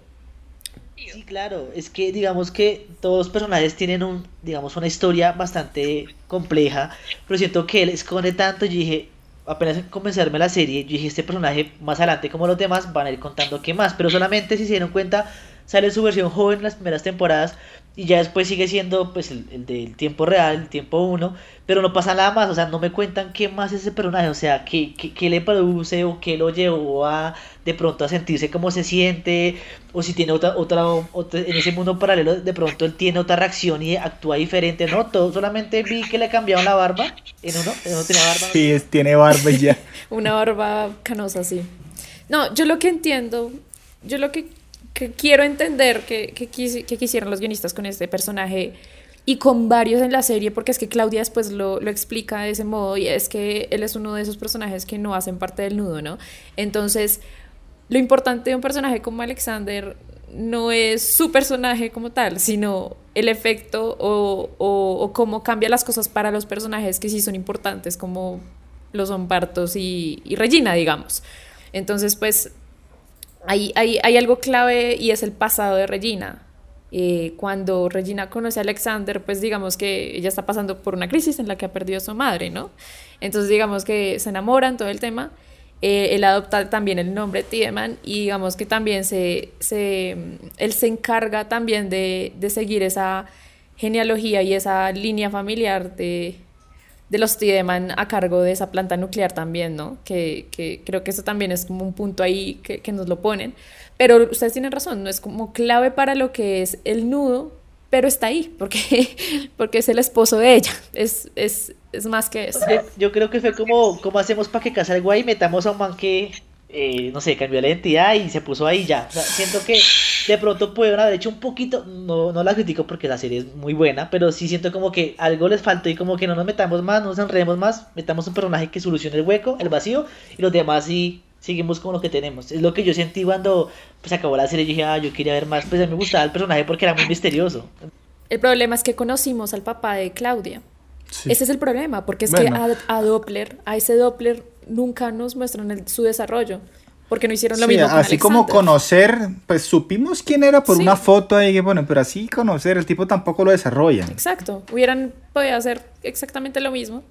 Sí, claro, es que digamos que todos los personajes tienen un, digamos, una historia bastante compleja, pero siento que él esconde tanto, yo dije, apenas comenzarme la serie, yo dije, este personaje más adelante como los demás van a ir contando qué más, pero solamente si se dieron cuenta, sale su versión joven en las primeras temporadas y ya después sigue siendo pues el, el del tiempo real, el tiempo uno, pero no pasa nada más, o sea, no me cuentan qué más es ese personaje, o sea, qué, qué, qué le produce o qué lo llevó a de pronto a sentirse cómo se siente, o si tiene otra, otra, otra, en ese mundo paralelo, de pronto él tiene otra reacción y actúa diferente, no, todo, solamente vi que le cambiaron la barba, en uno, en uno tenía barba. Sí, es- tiene barba ya. Una barba canosa, sí. No, yo lo que entiendo, yo lo que, que quiero entender que, que, que quisieron los guionistas con este personaje y con varios en la serie, porque es que Claudia después lo, lo explica de ese modo y es que él es uno de esos personajes que no hacen parte del nudo, ¿no? Entonces, lo importante de un personaje como Alexander no es su personaje como tal, sino el efecto o, o, cómo cambia las cosas para los personajes que sí son importantes, como lo son Bartos y, y Regina, digamos. Entonces, pues, hay, hay, algo clave y es el pasado de Regina. Eh, cuando Regina conoce a Alexander, pues digamos que ella está pasando por una crisis en la que ha perdido a su madre, ¿no? Entonces digamos que se enamoran, todo el tema. Eh, él adopta también el nombre Tiedemann y digamos que también se, se, él se encarga también de, de seguir esa genealogía y esa línea familiar de, de los Tiedemann a cargo de esa planta nuclear también, ¿no? Que, que creo que eso también es como un punto ahí que, que, nos lo ponen. Pero ustedes tienen razón, no es como clave para lo que es el nudo, pero está ahí, porque, porque es el esposo de ella, es, es, es más que eso. Yo, creo que fue como, como hacemos para que case algo ahí, metamos a un man que, eh, no sé, cambió la identidad y se puso ahí ya. O sea, siento que de pronto pudieron haber hecho un poquito, no, no la critico porque la serie es muy buena, pero sí siento como que algo les faltó y como que no nos metamos más, no nos enredemos más, metamos un personaje que solucione el hueco, el vacío, y los demás sí seguimos con lo que tenemos. Es lo que yo sentí cuando pues, acabó la serie. Yo dije, ah, yo quería ver más. Pues a mí me gustaba el personaje porque era muy misterioso. El problema es que conocimos al papá de Claudia. Ese es el problema, porque es que a, Doppler, a ese Doppler, nunca nos muestran su desarrollo. Porque no hicieron lo mismo. Con así como conocer, pues supimos quién era por una foto ahí, bueno, pero así conocer, el tipo tampoco lo desarrolla. Exacto, hubieran podido hacer exactamente lo mismo.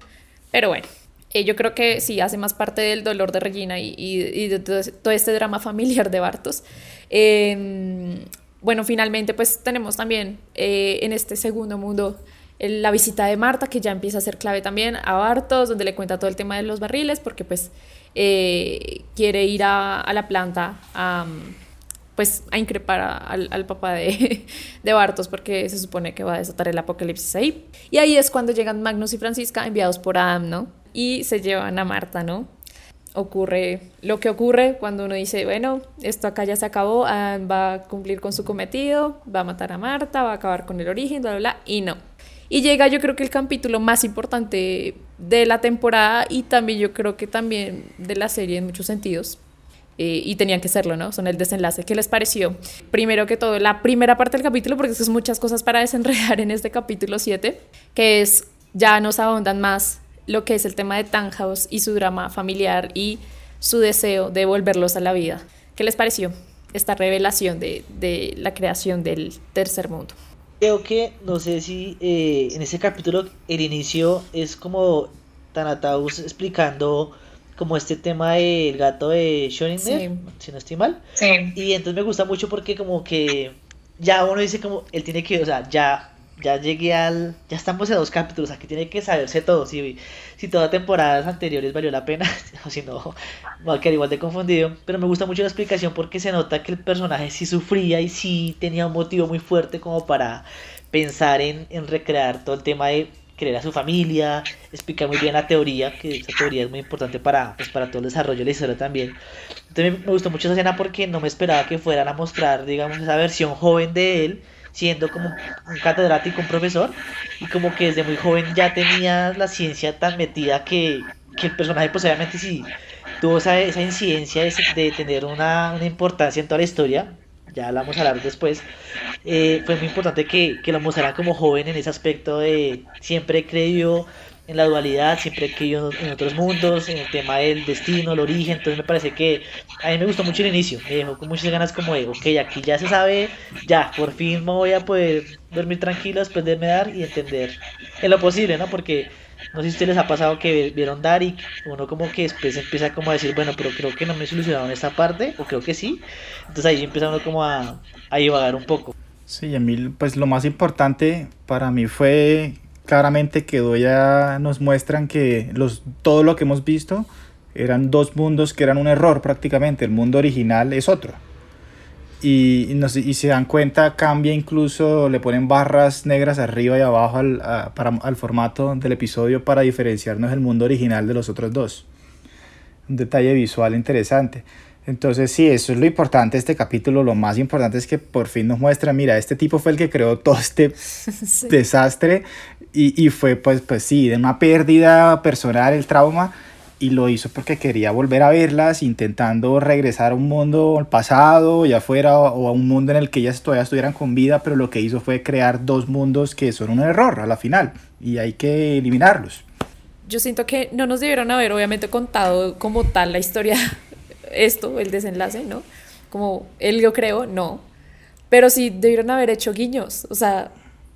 Pero bueno, eh, yo creo que sí hace más parte del dolor de Regina y, de todo, este drama familiar de Bartos. Em, bueno, finalmente pues tenemos también eh, en este segundo mundo la visita de Marta, que ya empieza a ser clave también a Bartos, donde le cuenta todo el tema de los barriles, porque pues eh, quiere ir a, la planta a, pues, a increpar al, papá de, Bartos, porque se supone que va a desatar el apocalipsis ahí. Y ahí es cuando llegan Magnus y Francisca enviados por Adam, ¿no? y se llevan a Marta, ¿no? Ocurre lo que ocurre cuando uno dice, bueno, esto acá ya se acabó, ah, va a cumplir con su cometido, va a matar a Marta, va a acabar con el origen, bla, bla, bla, y no. Y llega yo creo que el capítulo más importante de la temporada y también yo creo que también de la serie en muchos sentidos. Eh, y tenían que serlo, ¿no? Son el desenlace. ¿Qué les pareció? Primero que todo, la primera parte del capítulo, porque es muchas cosas para desenredar en este capítulo 7, que es ya nos ahondan más lo que es el tema de Tannhaus y su drama familiar y su deseo de volverlos a la vida. ¿Qué les pareció esta revelación de, la creación del tercer mundo? Creo que, no sé si eh, en ese capítulo el inicio es como Tanataus explicando como este tema del gato de Schrödinger, si no estoy mal. Sí. Y entonces me gusta mucho porque como que ya uno dice como, él tiene que, o sea, ya ya llegué al. Ya estamos en dos capítulos, aquí tiene que saberse todo. Si, si todas temporadas anteriores valió la pena, o si no, va a quedar igual de confundido. Pero me gusta mucho la explicación porque se nota que el personaje sí sufría y sí tenía un motivo muy fuerte como para pensar en, en recrear todo el tema de creer a su familia, explicar muy bien la teoría, que esa teoría es muy importante para, pues, para todo el desarrollo de la historia también. Entonces me gustó mucho esa escena porque no me esperaba que fueran a mostrar, digamos, esa versión joven de él siendo como un catedrático, un profesor, y como que desde muy joven ya tenía la ciencia tan metida que, que el personaje pues sí tuvo esa, esa incidencia de, tener una, una, importancia en toda la historia, ya la vamos a hablar después, eh, fue muy importante que, que lo mostrara como joven en ese aspecto de siempre creyó en la dualidad, siempre he creído en otros mundos, en el tema del destino, el origen, entonces me parece que a mí me gustó mucho el inicio, me dejó con muchas ganas como de, ok, aquí ya se sabe, ya, por fin me voy a poder dormir tranquilo después de dar y entender en lo posible, ¿no? Porque no sé si a ustedes les ha pasado que vieron dar y uno como que después empieza como a decir, bueno, pero creo que no me en esta parte, o creo que sí, entonces ahí empieza uno como a, a divagar un poco. Sí, a mí pues lo más importante para mí fue claramente quedó ya nos muestran que los, todo lo que hemos visto eran dos mundos que eran un error prácticamente. El mundo original es otro. Y, y se dan cuenta, cambia incluso, le ponen barras negras arriba y abajo al, para, al formato del episodio para diferenciarnos el mundo original de los otros dos. Un detalle visual interesante. Entonces sí, eso es lo importante de este capítulo. Lo más importante es que por fin nos muestra, mira, este tipo fue el que creó todo este desastre y, y, fue pues, pues sí, de una pérdida personal, el trauma, y lo hizo porque quería volver a verlas, intentando regresar a un mundo al pasado, ya fuera, o a un mundo en el que ellas todavía estuvieran con vida, pero lo que hizo fue crear dos mundos que son un error a la final, y hay que eliminarlos. Yo siento que no nos debieron haber obviamente contado como tal la historia esto, el desenlace, ¿no? Como él yo creo, no. Pero sí debieron haber hecho guiños, o sea,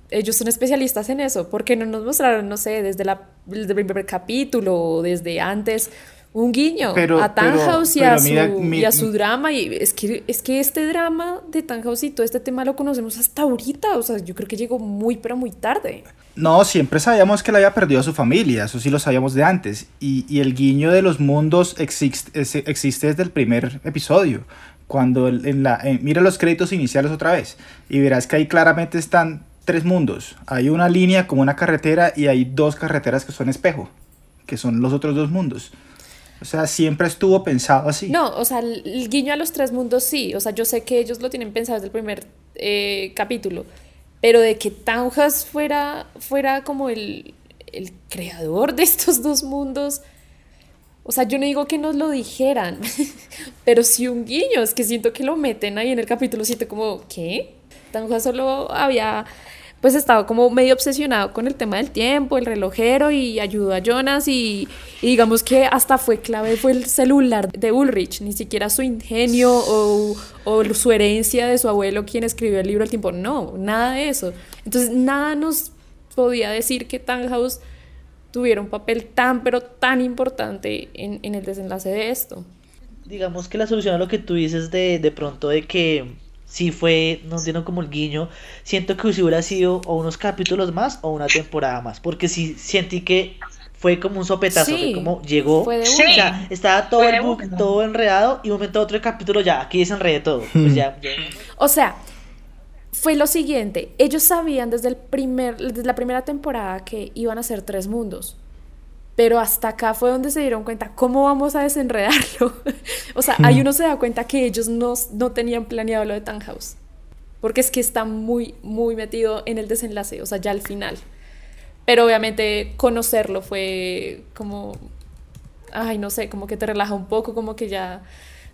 ellos son especialistas en eso, porque no nos mostraron, no sé, desde, la, el primer capítulo o desde antes un guiño a Tannhaus y, a su, drama. Y es que, es que este drama de Tannhaus y todo este tema lo conocemos hasta ahorita. O sea, yo creo que llegó muy, pero muy tarde. No, siempre sabíamos que él había perdido a su familia, eso sí lo sabíamos de antes. Y, y el guiño de los mundos existe, existe desde el primer episodio. Cuando en la, mira los créditos iniciales otra vez y verás que ahí claramente están tres mundos. Hay una línea como una carretera y hay dos carreteras que son espejo, que son los otros dos mundos. O sea, siempre estuvo pensado así. No, o sea, el, guiño a los tres mundos sí. O sea, yo sé que ellos lo tienen pensado desde el primer eh, capítulo. Pero de que Taujas fuera, fuera como el, el creador de estos dos mundos. O sea, yo no digo que nos lo dijeran, pero sí un guiño. Es que siento que lo meten ahí en el capítulo siento como, ¿qué? Taujas solo había pues estaba como medio obsesionado con el tema del tiempo, el relojero y ayudó a Jonas y, digamos que hasta fue clave, fue el celular de Ulrich, ni siquiera su ingenio o, o, su herencia de su abuelo quien escribió el libro El tiempo, no, nada de eso. Entonces nada nos podía decir que Tannhaus tuviera un papel tan pero tan importante en, en el desenlace de esto. Digamos que la solución a lo que tú dices de, de pronto de que si fue, nos dieron como el guiño. Siento que si hubiera sido o unos capítulos más o una temporada más. Porque sí sentí que fue como un sopetazo, fue como llegó. o sea, estaba todo el book, todo enredado y un momento otro capítulo ya, aquí desenredé todo. Pues ya, O sea, fue lo siguiente, ellos sabían desde el primer desde la primera temporada que iban a ser tres mundos. Pero hasta acá fue donde se dieron cuenta, ¿cómo vamos a desenredarlo? o sea, ahí uno se da cuenta que ellos no, no tenían planeado lo de Tannhaus. Porque es que está muy, muy metido en el desenlace, o sea, ya al final. Pero obviamente conocerlo fue como, ay, no sé, como que te relaja un poco, como que ya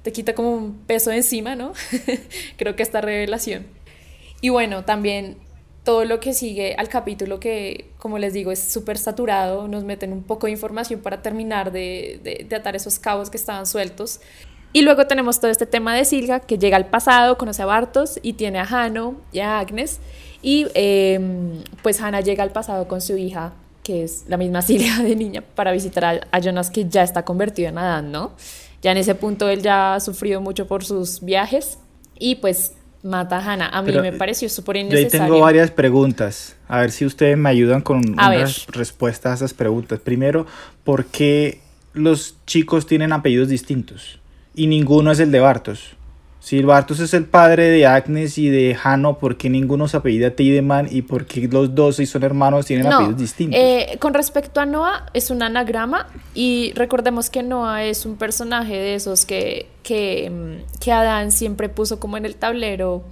te quita como un peso encima, ¿no? Creo que esta revelación. Y bueno, también todo lo que sigue al capítulo que, como les digo, es súper saturado, nos meten un poco de información para terminar de, de, atar esos cabos que estaban sueltos. Y luego tenemos todo este tema de Silga, que llega al pasado, conoce a Bartos y tiene a Hano y a Agnes. Y em, pues Hannah llega al pasado con su hija, que es la misma Silga de niña, para visitar a, a Jonas, que ya está convertido en Adán, ¿no? Ya en ese punto él ya ha sufrido mucho por sus viajes. Y pues mata a Hannah. A mí me pareció súper innecesario. Yo ahí tengo varias preguntas. A ver si ustedes me ayudan con unas respuestas a esas preguntas. Primero, ¿por qué los chicos tienen apellidos distintos? Y ninguno es el de Bartos. Si Bartos es el padre de Agnes y de Hano, ¿por qué ninguno se apellida Tiedemann y por qué los dos, si son hermanos, tienen apellidos distintos? Eh, con respecto a Noah, es un anagrama y recordemos que Noah es un personaje de esos que, que, mm, que Adán siempre puso como en el tablero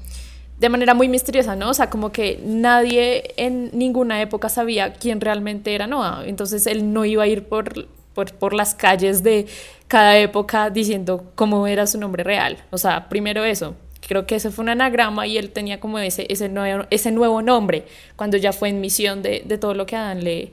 de manera muy misteriosa, ¿no? O sea, como que nadie en ninguna época sabía quién realmente era Noah. Entonces él no iba a ir por, por, por las calles de cada época diciendo cómo era su nombre real. O sea, primero eso. Creo que ese fue un anagrama y él tenía como ese, ese, nuevo, ese nuevo nombre cuando ya fue en misión de, de todo lo que Adán le,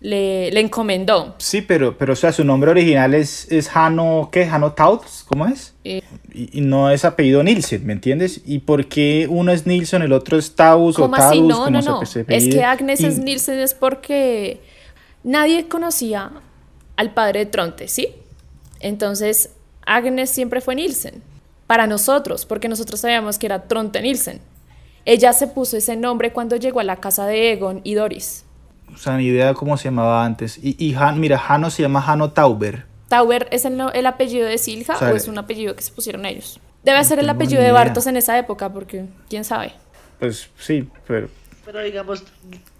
le, le, encomendó. Sí, pero, pero o sea, su nombre original es, es Hano, ¿qué? Hano Tauts, ¿cómo es? Eh, y, no es apellido Nielsen, ¿me entiendes? ¿Y por qué uno es Nilsson, el otro es Taus o Taus? No, no, no. es que Agnes es Nielsen es porque nadie conocía al padre de Tronte, ¿sí? Entonces, Agnes siempre fue Nielsen. Para nosotros, porque nosotros sabíamos que era Tronte Nielsen. Ella se puso ese nombre cuando llegó a la casa de Egon y Doris. O sea, ni idea de cómo se llamaba antes. Y, y Han, mira, Hano se llama Hano Tauber. ¿Tauber es el, el apellido de Silja o, es un apellido que se pusieron ellos? Debe ser el apellido de Bartos en esa época, porque quién sabe. Pues sí, pero. Pero digamos,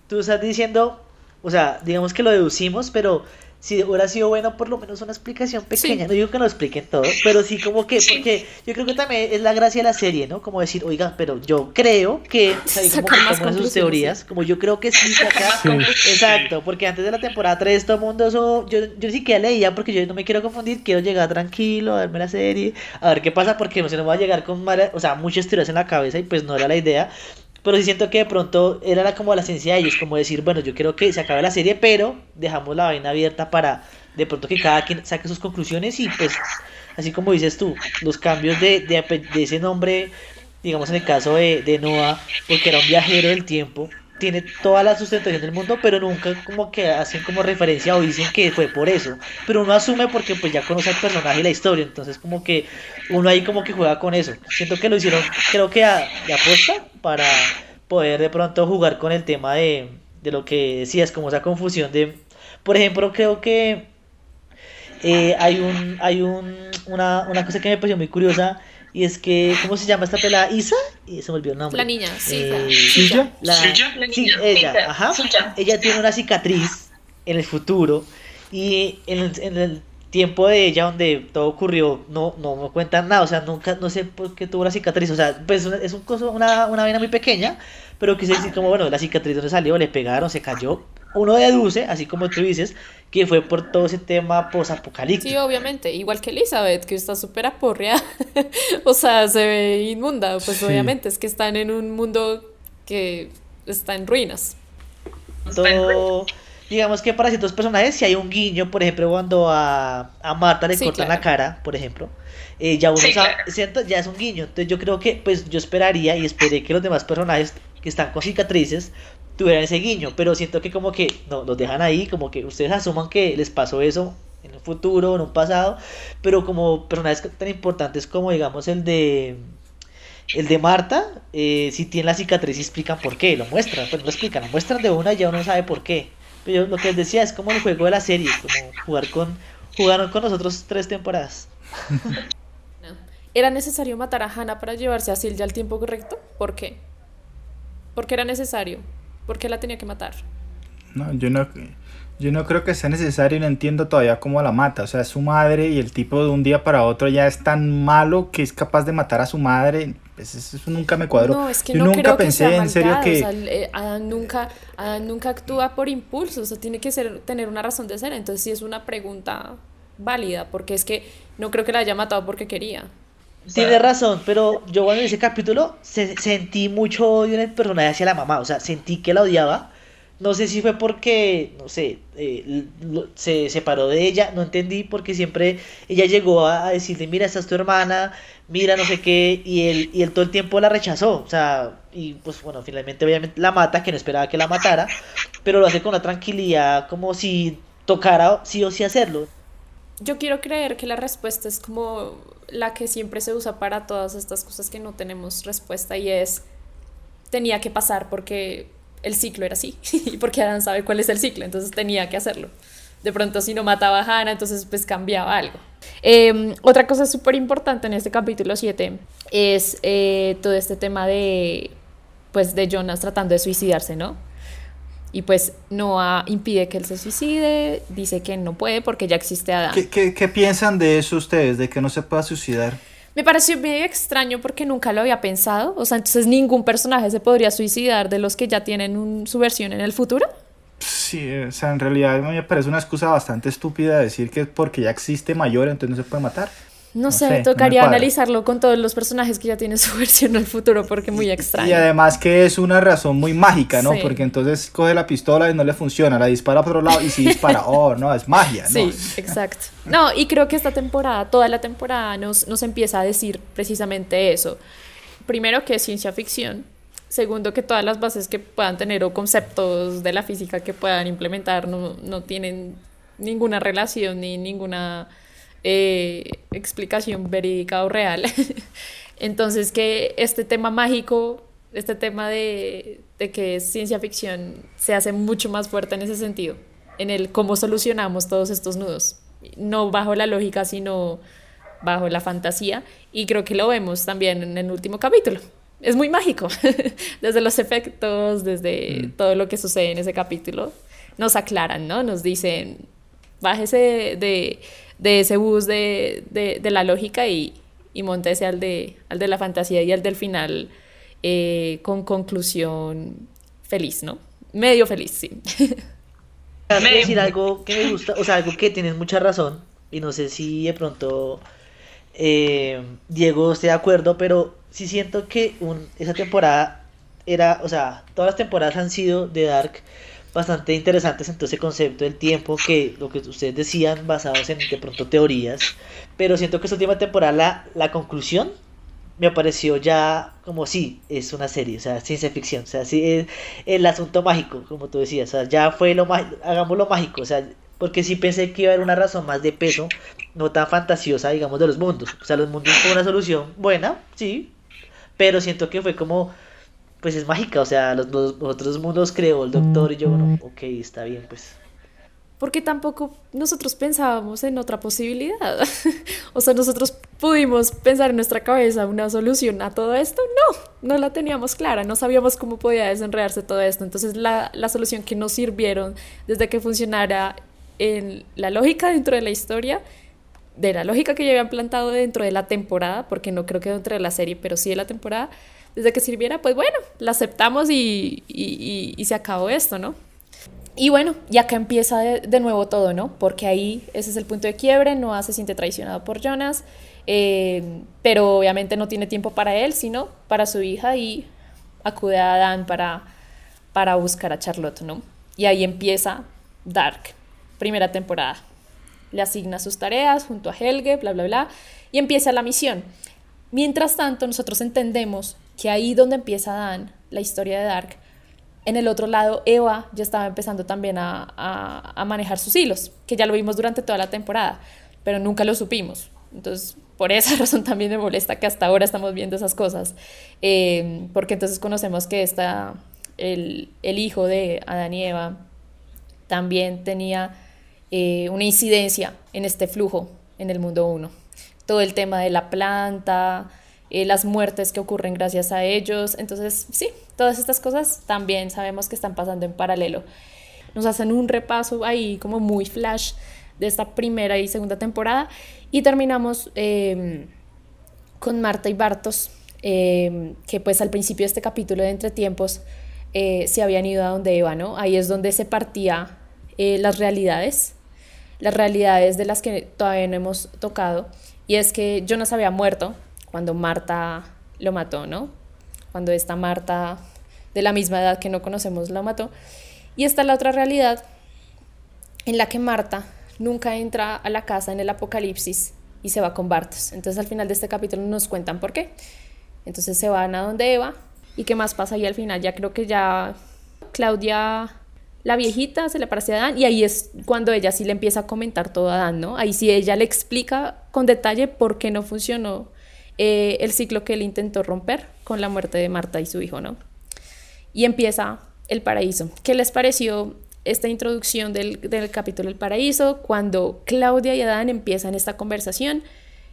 tú estás diciendo, o sea, digamos que lo deducimos, pero si hubiera sido bueno por lo menos una explicación pequeña, no digo que lo expliquen todo, pero sí como que, porque yo creo que también es la gracia de la serie, ¿no? Como decir, oiga, pero yo creo que, o sea, como, sus teorías, como yo creo que sí, acá, exacto, porque antes de la temporada 3 todo el mundo eso, yo, yo sí que leía porque yo no me quiero confundir, quiero llegar tranquilo, a verme la serie, a ver qué pasa, porque no se nos va a llegar con, o sea, muchas teorías en la cabeza y pues no era la idea, pero sí siento que de pronto era como la esencia de ellos, como decir, bueno, yo quiero que se acabe la serie, pero dejamos la vaina abierta para de pronto que cada quien saque sus conclusiones y pues, así como dices tú, los cambios de, de, ese nombre, digamos en el caso de, de Noah, porque era un viajero del tiempo, tiene toda la sustentación del mundo, pero nunca como que hacen como referencia o dicen que fue por eso. Pero uno asume porque pues ya conoce al personaje y la historia, entonces como que uno ahí como que juega con eso. Siento que lo hicieron, creo que a, de apuesta para poder de pronto jugar con el tema de, de lo que decías, como esa confusión de, por ejemplo, creo que eh, hay un, hay un, una, una cosa que me pareció muy curiosa y es que, ¿cómo se llama esta pelada? ¿Isa? Y se me olvidó el nombre. La niña, sí. Eh, ¿Suya? la- sí, ella, ajá. Ella tiene una cicatriz en el futuro y en el, en el tiempo de ella donde todo ocurrió no, no me cuentan nada, o sea, nunca, no sé por qué tuvo la cicatriz, o sea, pues una- es un coso, una, una vena muy pequeña, pero quise decir como, bueno, la cicatriz donde salió, le pegaron, se cayó. Uno deduce, así como tú dices, que fue por todo ese tema posapocalíptico. Sí, obviamente, igual que Elizabeth, que está súper aporreada, o sea, se ve inmunda, pues Sí. obviamente es que están en un mundo que está en ruinas. Todo- digamos que para ciertos personajes, si hay un guiño, por ejemplo, cuando a, a Marta le Sí, cortan claro. la cara, por ejemplo, eh, ya uno sabe, ¿cierto? Ya es un guiño. Entonces yo creo que, pues yo esperaría y esperé que los demás personajes que están con cicatrices tuvieran ese guiño, pero siento que como que no, los dejan ahí, como que ustedes asuman que les pasó eso en un futuro, en un pasado, pero como personajes tan importantes como digamos el de el de Marta, eh, si tiene la cicatriz y explican por qué, lo muestran, pues no lo explican, lo muestran de una y ya uno sabe por qué. Pero yo lo que les decía es como el juego de la serie, como jugar con jugaron con nosotros tres temporadas. ¿Era necesario matar a Hannah para llevarse a Silja al tiempo correcto? ¿Por qué? ¿Por qué era necesario? ¿Por qué la tenía que matar? No, yo no, yo no creo que sea necesario y no entiendo todavía cómo la mata. O sea, es su madre y el tipo de un día para otro ya es tan malo que es capaz de matar a su madre. Pues eso, nunca me cuadró. No, es que yo no nunca creo que pensé sea en serio que... o sea, eh, Adán nunca, Adán nunca actúa por impulso, o sea, tiene que ser, tener una razón de ser. Entonces sí es una pregunta válida, porque es que no creo que la haya matado porque quería. Tiene razón, pero yo cuando en ese capítulo se- sentí mucho odio en el personaje hacia la mamá, o sea, sentí que la odiaba. No sé si fue porque, no sé, eh, se separó de ella, no entendí, porque siempre ella llegó a, a decirle, mira, esta es tu hermana, mira, no sé qué, y él, y él todo el tiempo la rechazó, o sea, y pues bueno, finalmente obviamente la mata, que no esperaba que la matara, pero lo hace con una tranquilidad, como si tocara sí o sí hacerlo. Yo quiero creer que la respuesta es como la que siempre se usa para todas estas cosas que no tenemos respuesta y es tenía que pasar porque el ciclo era así y porque Adán sabe cuál es el ciclo, entonces tenía que hacerlo. De pronto si no mataba a Hannah, entonces pues cambiaba algo. Eh, otra cosa súper importante en este capítulo 7 es eh, todo este tema de pues de Jonas tratando de suicidarse, ¿no? Y pues Noah impide que él se suicide, dice que no puede porque ya existe Adán. ¿Qué, qué, qué piensan de eso ustedes? De que no se pueda suicidar. Me pareció medio extraño porque nunca lo había pensado. O sea, entonces ningún personaje se podría suicidar de los que ya tienen un- su versión en el futuro. Sí, o sea, en realidad me parece una excusa bastante estúpida decir que porque ya existe mayor, entonces no se puede matar. No, No sé, tocaría analizarlo con todos los personajes que ya tienen su versión en el futuro porque muy extraño. Y además que es una razón muy mágica, ¿no? Sí. Porque entonces coge la pistola y no le funciona, la dispara por otro lado y si dispara, oh, no, es magia, ¿no? Sí, exacto. No, y creo que esta temporada, toda la temporada nos, nos empieza a decir precisamente eso. Primero que es ciencia ficción. Segundo que todas las bases que puedan tener o conceptos de la física que puedan implementar no, no tienen ninguna relación ni ninguna eh, explicación verídica o real. Entonces que este tema mágico, este tema de, de que es ciencia ficción, se hace mucho más fuerte en ese sentido, en el cómo solucionamos todos estos nudos, no bajo la lógica, sino bajo la fantasía, y creo que lo vemos también en el último capítulo. Es muy mágico, desde los efectos, desde todo lo que sucede en ese capítulo, nos aclaran, ¿no? Nos dicen, bájese de, de, ese bus de, de, de la lógica y, y montese al de, al de la fantasía y al del final eh, con conclusión feliz, ¿no? Medio feliz, sí. A decir algo que me gusta, o sea, algo que tienes mucha razón, y no sé si de pronto eh, Diego esté de acuerdo, pero sí siento que un- esa temporada era, o sea, todas las temporadas han sido de Dark bastante interesantes en todo ese concepto del tiempo, que lo que ustedes decían, basados en de pronto teorías, pero siento que esta última temporada, la, la conclusión, me pareció ya como sí, es una serie, o sea, ciencia ficción, o sea, sí, es el asunto mágico, como tú decías, o sea, ya fue lo mágico, hagámoslo mágico, o sea, porque sí pensé que iba a haber una razón más de peso, no tan fantasiosa, digamos, de los mundos, o sea, los mundos fue una solución buena, sí, pero siento que fue como pues es mágica, o sea, los, los otros mundos creó el doctor y yo, bueno, ok, está bien, pues porque tampoco nosotros pensábamos en otra posibilidad. o sea, nosotros pudimos pensar en nuestra cabeza una solución a todo esto. No, no la teníamos clara, no sabíamos cómo podía desenredarse todo esto. Entonces la, la solución que nos sirvieron desde que funcionara en la lógica dentro de la historia, de la lógica que ya habían plantado dentro de la temporada, porque no creo que dentro de la serie, pero sí de la temporada, desde que sirviera, pues bueno, la aceptamos y, y, y se acabó esto, ¿no? Y bueno, y acá empieza de, nuevo todo, ¿no? Porque ahí ese es el punto de quiebre, Noah se siente traicionado por Jonas, eh, pero obviamente no tiene tiempo para él, sino para su hija y acude a Adán para, para buscar a Charlotte, ¿no? Y ahí empieza Dark, primera temporada. Le asigna sus tareas junto a Helge, bla, bla, bla, y empieza la misión. Mientras tanto, nosotros entendemos que ahí donde empieza Adán, la historia de Dark, en el otro lado, Eva ya estaba empezando también a, manejar sus hilos, que ya lo vimos durante toda la temporada, pero nunca lo supimos. Entonces, por esa razón también me molesta que hasta ahora estamos viendo esas cosas, eh, porque entonces conocemos que está el, hijo de Adán y Eva también tenía eh, una incidencia en este flujo en el mundo 1. Todo el tema de la planta, eh, las muertes que ocurren gracias a ellos. Entonces, sí, todas estas cosas también sabemos que están pasando en paralelo. Nos hacen un repaso ahí como muy flash de esta primera y segunda temporada y terminamos em, con Marta y Bartos, em, que pues al principio de este capítulo de Entre Tiempos eh, se habían ido a donde iba, ¿no? Ahí es donde se partía eh, las realidades, las realidades de las que todavía no hemos tocado, y es que Jonas había muerto, cuando Marta lo mató, ¿no? Cuando esta Marta de la misma edad que no conocemos lo mató. Y está la otra realidad en la que Marta nunca entra a la casa en el apocalipsis y se va con Bartos. Entonces al final de este capítulo nos cuentan por qué. Entonces se van a donde Eva y qué más pasa y al final ya creo que ya Claudia la viejita se le parece a Dan y ahí es cuando ella sí le empieza a comentar todo a Dan, ¿no? Ahí sí ella le explica con detalle por qué no funcionó eh, el ciclo que él intentó romper con la muerte de Marta y su hijo, ¿no? Y empieza el paraíso. ¿Qué les pareció esta introducción del, del capítulo El paraíso cuando Claudia y Adán empiezan esta conversación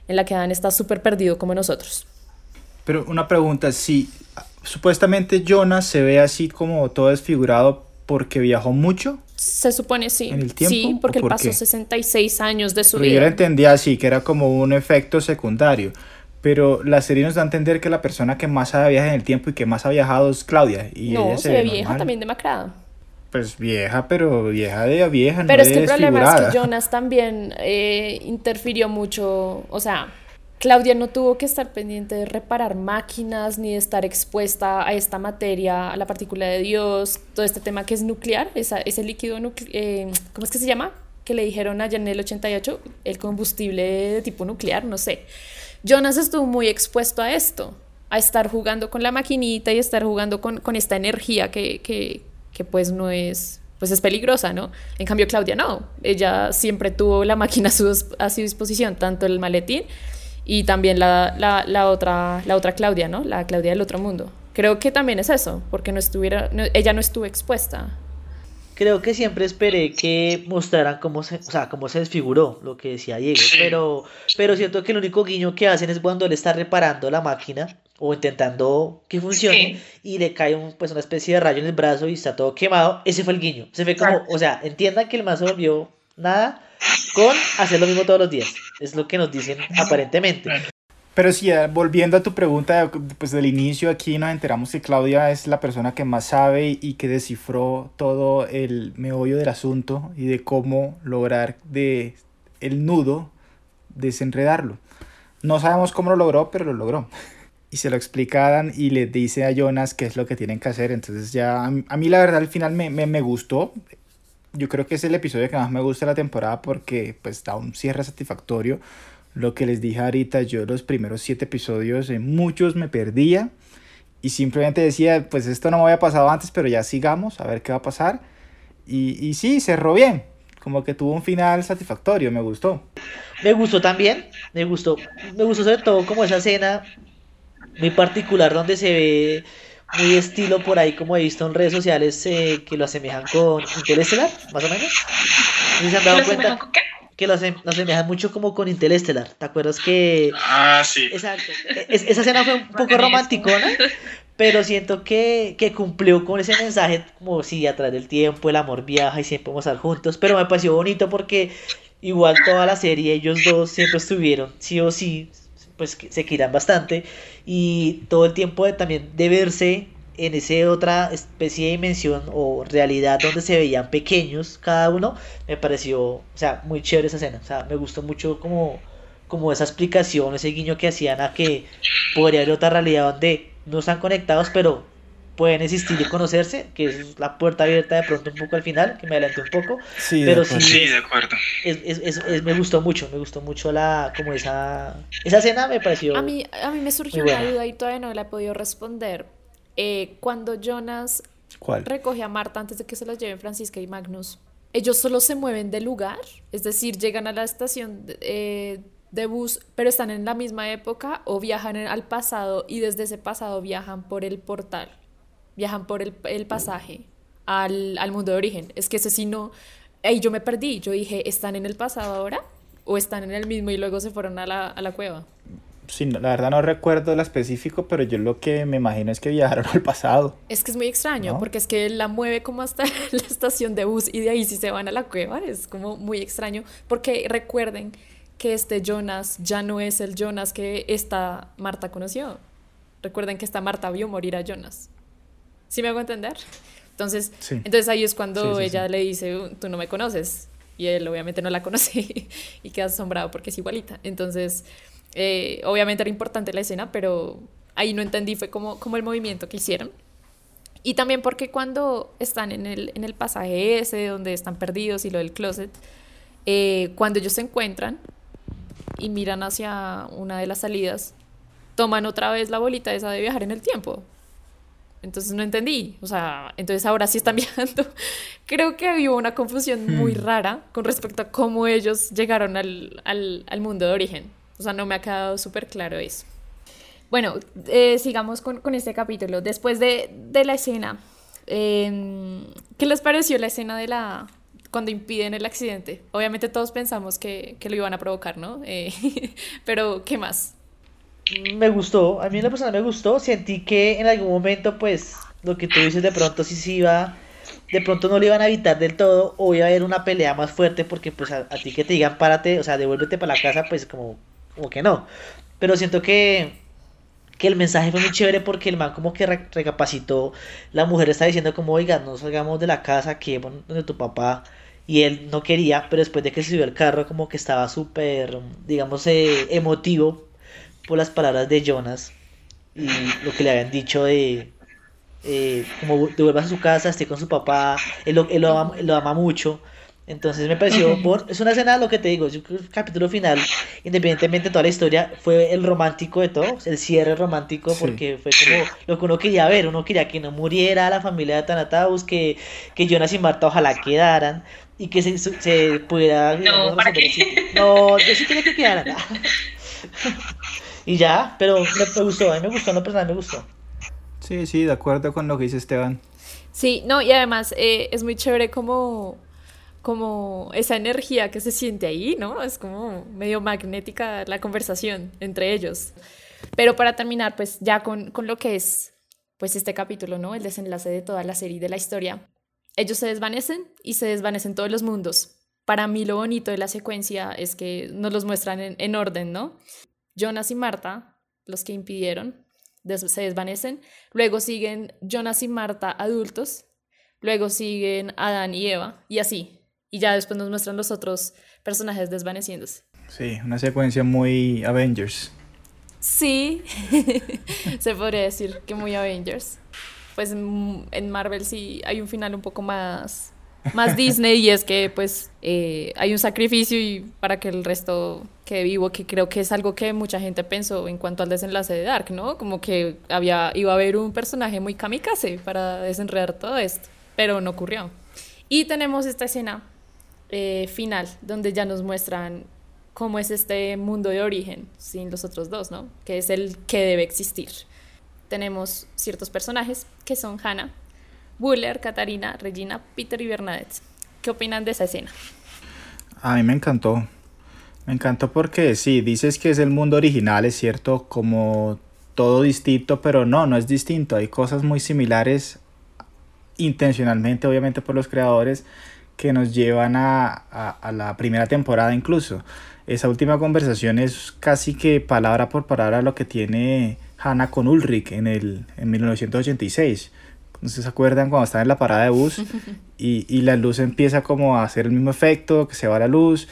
en la que Adán está súper perdido como nosotros? Pero una pregunta, si supuestamente Jonas se ve así como todo desfigurado porque viajó mucho. Se supone sí. ¿En el tiempo? Sí, porque él pasó 66 años de su vida. Yo lo entendía así, que era como un efecto secundario pero la serie nos da a entender que la persona que más ha viajado en el tiempo y que más ha viajado es Claudia. Y no, se, ve vieja, también demacrada. Pues vieja, pero vieja de vieja, Pero es que el problema es que Jonas también eh, interfirió mucho, o sea, Claudia no tuvo que estar pendiente de reparar máquinas ni de estar expuesta a esta materia, a la partícula de Dios, todo este tema que es nuclear, esa, ese líquido, eh, ¿cómo es que se llama? Que le dijeron allá en el 88, el combustible de tipo nuclear, no sé. Jonas estuvo muy expuesto a esto, a estar jugando con la maquinita y estar jugando con, esta energía que, que, pues no es, pues es peligrosa, ¿no? En cambio Claudia no, ella siempre tuvo la máquina a su, a su disposición, tanto el maletín y también la, la, otra, la otra Claudia, ¿no? La Claudia del otro mundo. Creo que también es eso, porque no estuviera, ella no estuvo expuesta creo que siempre esperé que mostraran cómo se, o sea, cómo se desfiguró lo que decía Diego, pero, pero siento que el único guiño que hacen es cuando él está reparando la máquina o intentando que funcione y le cae un, pues una especie de rayo en el brazo y está todo quemado, ese fue el guiño. Se ve como, o sea, entiendan que el mazo volvió nada con hacer lo mismo todos los días. Es lo que nos dicen aparentemente. Pero sí, eh, volviendo a tu pregunta, pues del inicio aquí nos enteramos que Claudia es la persona que más sabe y que descifró todo el meollo del asunto y de cómo lograr de el nudo desenredarlo. No sabemos cómo lo logró, pero lo logró. Y se lo explican y le dice a Jonas qué es lo que tienen que hacer. Entonces ya a mí, la verdad al final me, me, me gustó. Yo creo que es el episodio que más me gusta de la temporada porque pues da un cierre satisfactorio lo que les dije ahorita, yo los primeros siete episodios, en muchos me perdía y simplemente decía, pues esto no me había pasado antes, pero ya sigamos, a ver qué va a pasar. Y, y sí, cerró bien, como que tuvo un final satisfactorio, me gustó. Me gustó también, me gustó, me gustó sobre todo como esa escena muy particular donde se ve muy estilo por ahí, como he visto en redes sociales, eh, que lo asemejan con Interestelar, más o menos. ¿No se han dado ¿Lo cuenta? con qué? Que lo, asem- lo asemejan mucho como con Interestelar. ¿Te acuerdas que Ah, sí. Exacto. Es- esa escena fue un poco romanticona, pero siento que, que cumplió con ese mensaje, como si a través del tiempo el amor viaja y siempre vamos a estar juntos. Pero me pareció bonito porque igual toda la serie, ellos dos siempre estuvieron, sí o sí, pues que se quieran bastante. Y todo el tiempo de, también de verse en esa otra especie de dimensión o realidad donde se veían pequeños cada uno, me pareció, o sea, muy chévere esa escena. O sea, me gustó mucho como como esa explicación, ese guiño que hacían a que podría haber otra realidad donde no están conectados, pero pueden existir y conocerse, que es la puerta abierta de pronto un poco al final, que me adelanté un poco, Sí, de pero acuerdo. sí, Sí, de acuerdo. es, es- es- es- me gustó mucho, me gustó mucho la, como esa, esa escena me pareció, A mí, a mí me surgió una duda y todavía no la he podido responder. Eh, cuando Jonas ¿Cuál? recoge a Marta antes de que se las lleven Francisca y Magnus, ellos solo se mueven del lugar, es decir, llegan a la estación de, eh, de bus, pero están en la misma época o viajan en- al pasado y desde ese pasado viajan por el portal, viajan por el, el pasaje al, al mundo de origen. Es que ese sí no, ahí yo me perdí, yo dije, ¿están en el pasado ahora? ¿O están en el mismo y luego se fueron a la, a la cueva? Sí, la verdad no recuerdo lo específico, pero yo lo que me imagino es que viajaron al pasado. Es que es muy extraño, ¿No? porque es que la mueve como hasta la estación de bus y de ahí sí se van a la cueva. Es como muy extraño, porque recuerden que este Jonas ya no es el Jonas que esta Marta conoció. Recuerden que esta Marta vio morir a Jonas. ¿Sí me hago entender? Entonces, Sí. entonces ahí es cuando Sí, sí, ella le dice, "Uh, tú no me conoces. Y él obviamente no la conoce y queda asombrado porque es igualita. Entonces, eh, obviamente era importante la escena, pero ahí no entendí, fue como, como el movimiento que hicieron. Y también porque cuando están en el, en el pasaje ese, donde están perdidos y lo del closet, eh, cuando ellos se encuentran y miran hacia una de las salidas, toman otra vez la bolita esa de viajar en el tiempo. Entonces no entendí. O sea, entonces ahora sí están viajando. Creo que hubo una confusión muy rara con respecto a cómo ellos llegaron al, al, al mundo de origen. O sea, no me ha quedado súper claro eso. Bueno, eh, sigamos con, con este capítulo. Después de, de la escena, eh, ¿qué les pareció la escena de la cuando impiden el accidente? Obviamente todos pensamos que, que lo iban a provocar, ¿no? Eh, pero, ¿qué más? me gustó, a mí en la persona me gustó, sentí que en algún momento pues lo que tú dices de pronto sí se iba, de pronto no lo iban a evitar del todo o iba a haber una pelea más fuerte porque pues a ti que te digan párate, o sea, devuélvete para la casa pues como, como que no, pero siento que que el mensaje fue muy chévere porque el man como que re- recapacitó, la mujer está diciendo como, oiga, no salgamos de la casa, que donde tu papá, y él no quería, pero después de que subió al carro como que estaba súper, digamos, eh, emotivo por las palabras de Jonas y lo que le habían dicho de, eh, como devuelvas a su casa, esté con su papá, él lo, él lo ama mucho. Entonces me pareció, por- es una escena, lo que te digo, yo creo que el capítulo final, independientemente de toda la historia, fue el romántico de todo, el cierre romántico, Sí. porque fue como lo que uno quería ver, uno quería que no muriera la familia de Tanataus, que, que Jonas y Marta ojalá quedaran, y que se, se pudiera... digamos, ¿para qué? No, yo sí quería que quedaran. y ya, pero me, me gustó, a mí me gustó, en lo personal me gustó. Sí, sí, de acuerdo con lo que dice Esteban. Sí, no, y además eh, es muy chévere como, como esa energía que se siente ahí, ¿no? Es como medio magnética la conversación entre ellos. Pero para terminar, pues ya con, con lo que es pues este capítulo, ¿no? El desenlace de toda la serie, de la historia. Ellos se desvanecen y se desvanecen todos los mundos. Para mí lo bonito de la secuencia es que nos los muestran en, en orden, ¿no? Jonas y Marta, los que impidieron, des- se desvanecen. Luego siguen Jonas y Marta adultos. Luego siguen Adán y Eva. Y así. Y ya después nos muestran los otros personajes desvaneciéndose. Sí, una secuencia muy Avengers. Sí, se podría decir que muy Avengers. Pues en Marvel sí hay un final un poco más, más Disney y es que pues eh, hay un sacrificio y para que el resto quede vivo, que creo que es algo que mucha gente pensó en cuanto al desenlace de Dark, ¿no? Como que había, iba a haber un personaje muy kamikaze para desenredar todo esto, pero no ocurrió. Y tenemos esta escena eh, final donde ya nos muestran cómo es este mundo de origen sin los otros dos, ¿no? Que es el que debe existir. tenemos ciertos personajes que son Hannah, Buller, Katarina, Regina, Peter y Bernadette. ¿Qué opinan de esa escena? A mí me encantó. Me encantó porque sí, dices que es el mundo original, es cierto, como todo distinto, pero no, no es distinto. Hay cosas muy similares intencionalmente, obviamente por los creadores, que nos llevan a, a, la primera temporada incluso. Esa última conversación es casi que palabra por palabra lo que tiene Hannah con Ulrich en, el, en 1986. No se acuerdan cuando están en la parada de bus y, y la luz empieza como a hacer el mismo efecto, que se va la luz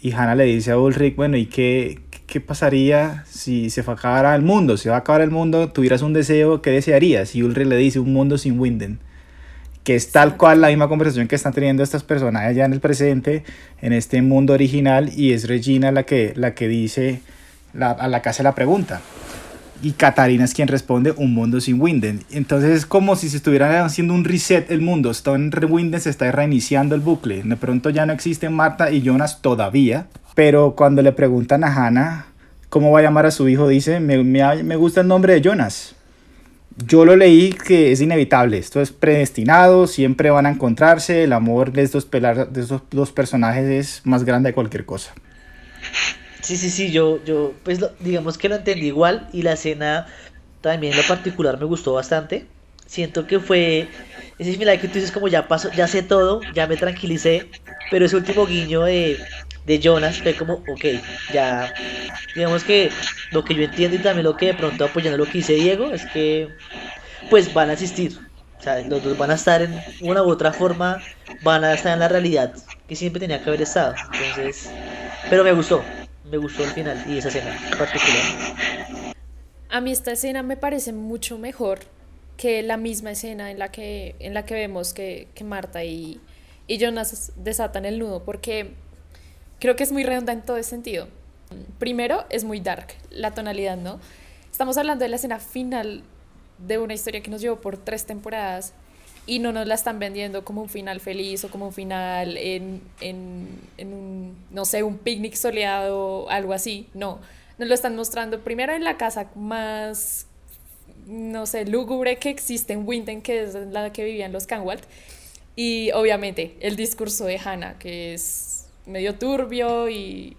y Hannah le dice a Ulrich, bueno, ¿y qué, qué pasaría si se acabara el mundo? Si va a acabar el mundo, tuvieras un deseo, ¿qué desearías? Y Ulrich le dice, un mundo sin Winden. Que es tal cual la misma conversación que están teniendo estas personas allá en el presente, en este mundo original, y es Regina la que, la que dice, la, a la que hace la pregunta y Katarina es quien responde un mundo sin Winden. Entonces es como si se estuviera haciendo un reset el mundo. Está en Winden, se está reiniciando el bucle. De pronto ya no existen Marta y Jonas todavía. Pero cuando le preguntan a Hannah cómo va a llamar a su hijo, dice, me, me, me gusta el nombre de Jonas. Yo lo leí que es inevitable, esto es predestinado, siempre van a encontrarse, el amor de estos, de estos dos personajes es más grande de cualquier cosa. Sí, sí, sí, yo, yo, pues digamos que lo entendí igual y la escena también en lo particular me gustó bastante. Siento que fue ese similar que tú dices como ya pasó, ya sé todo, ya me tranquilicé, pero ese último guiño de, de Jonas fue como, ok, ya, digamos que lo que yo entiendo y también lo que de pronto apoyando lo que dice Diego es que pues van a existir, o sea, los dos van a estar en una u otra forma, van a estar en la realidad que siempre tenía que haber estado, entonces, pero me gustó, me gustó el final y esa escena en particular. A mí esta escena me parece mucho mejor que la misma escena en la que, en la que vemos que, que Marta y, y Jonas desatan el nudo, porque creo que es muy redundante en todo ese sentido. Primero, es muy dark la tonalidad, ¿no? Estamos hablando de la escena final de una historia que nos llevó por tres temporadas y no nos la están vendiendo como un final feliz o como un final en, en, en un, no sé, un picnic soleado, algo así. No, nos lo están mostrando primero en la casa más, no sé, lúgubre que existe en Winton, que es la que vivían los Canwalt. Y obviamente el discurso de Hannah, que es medio turbio y,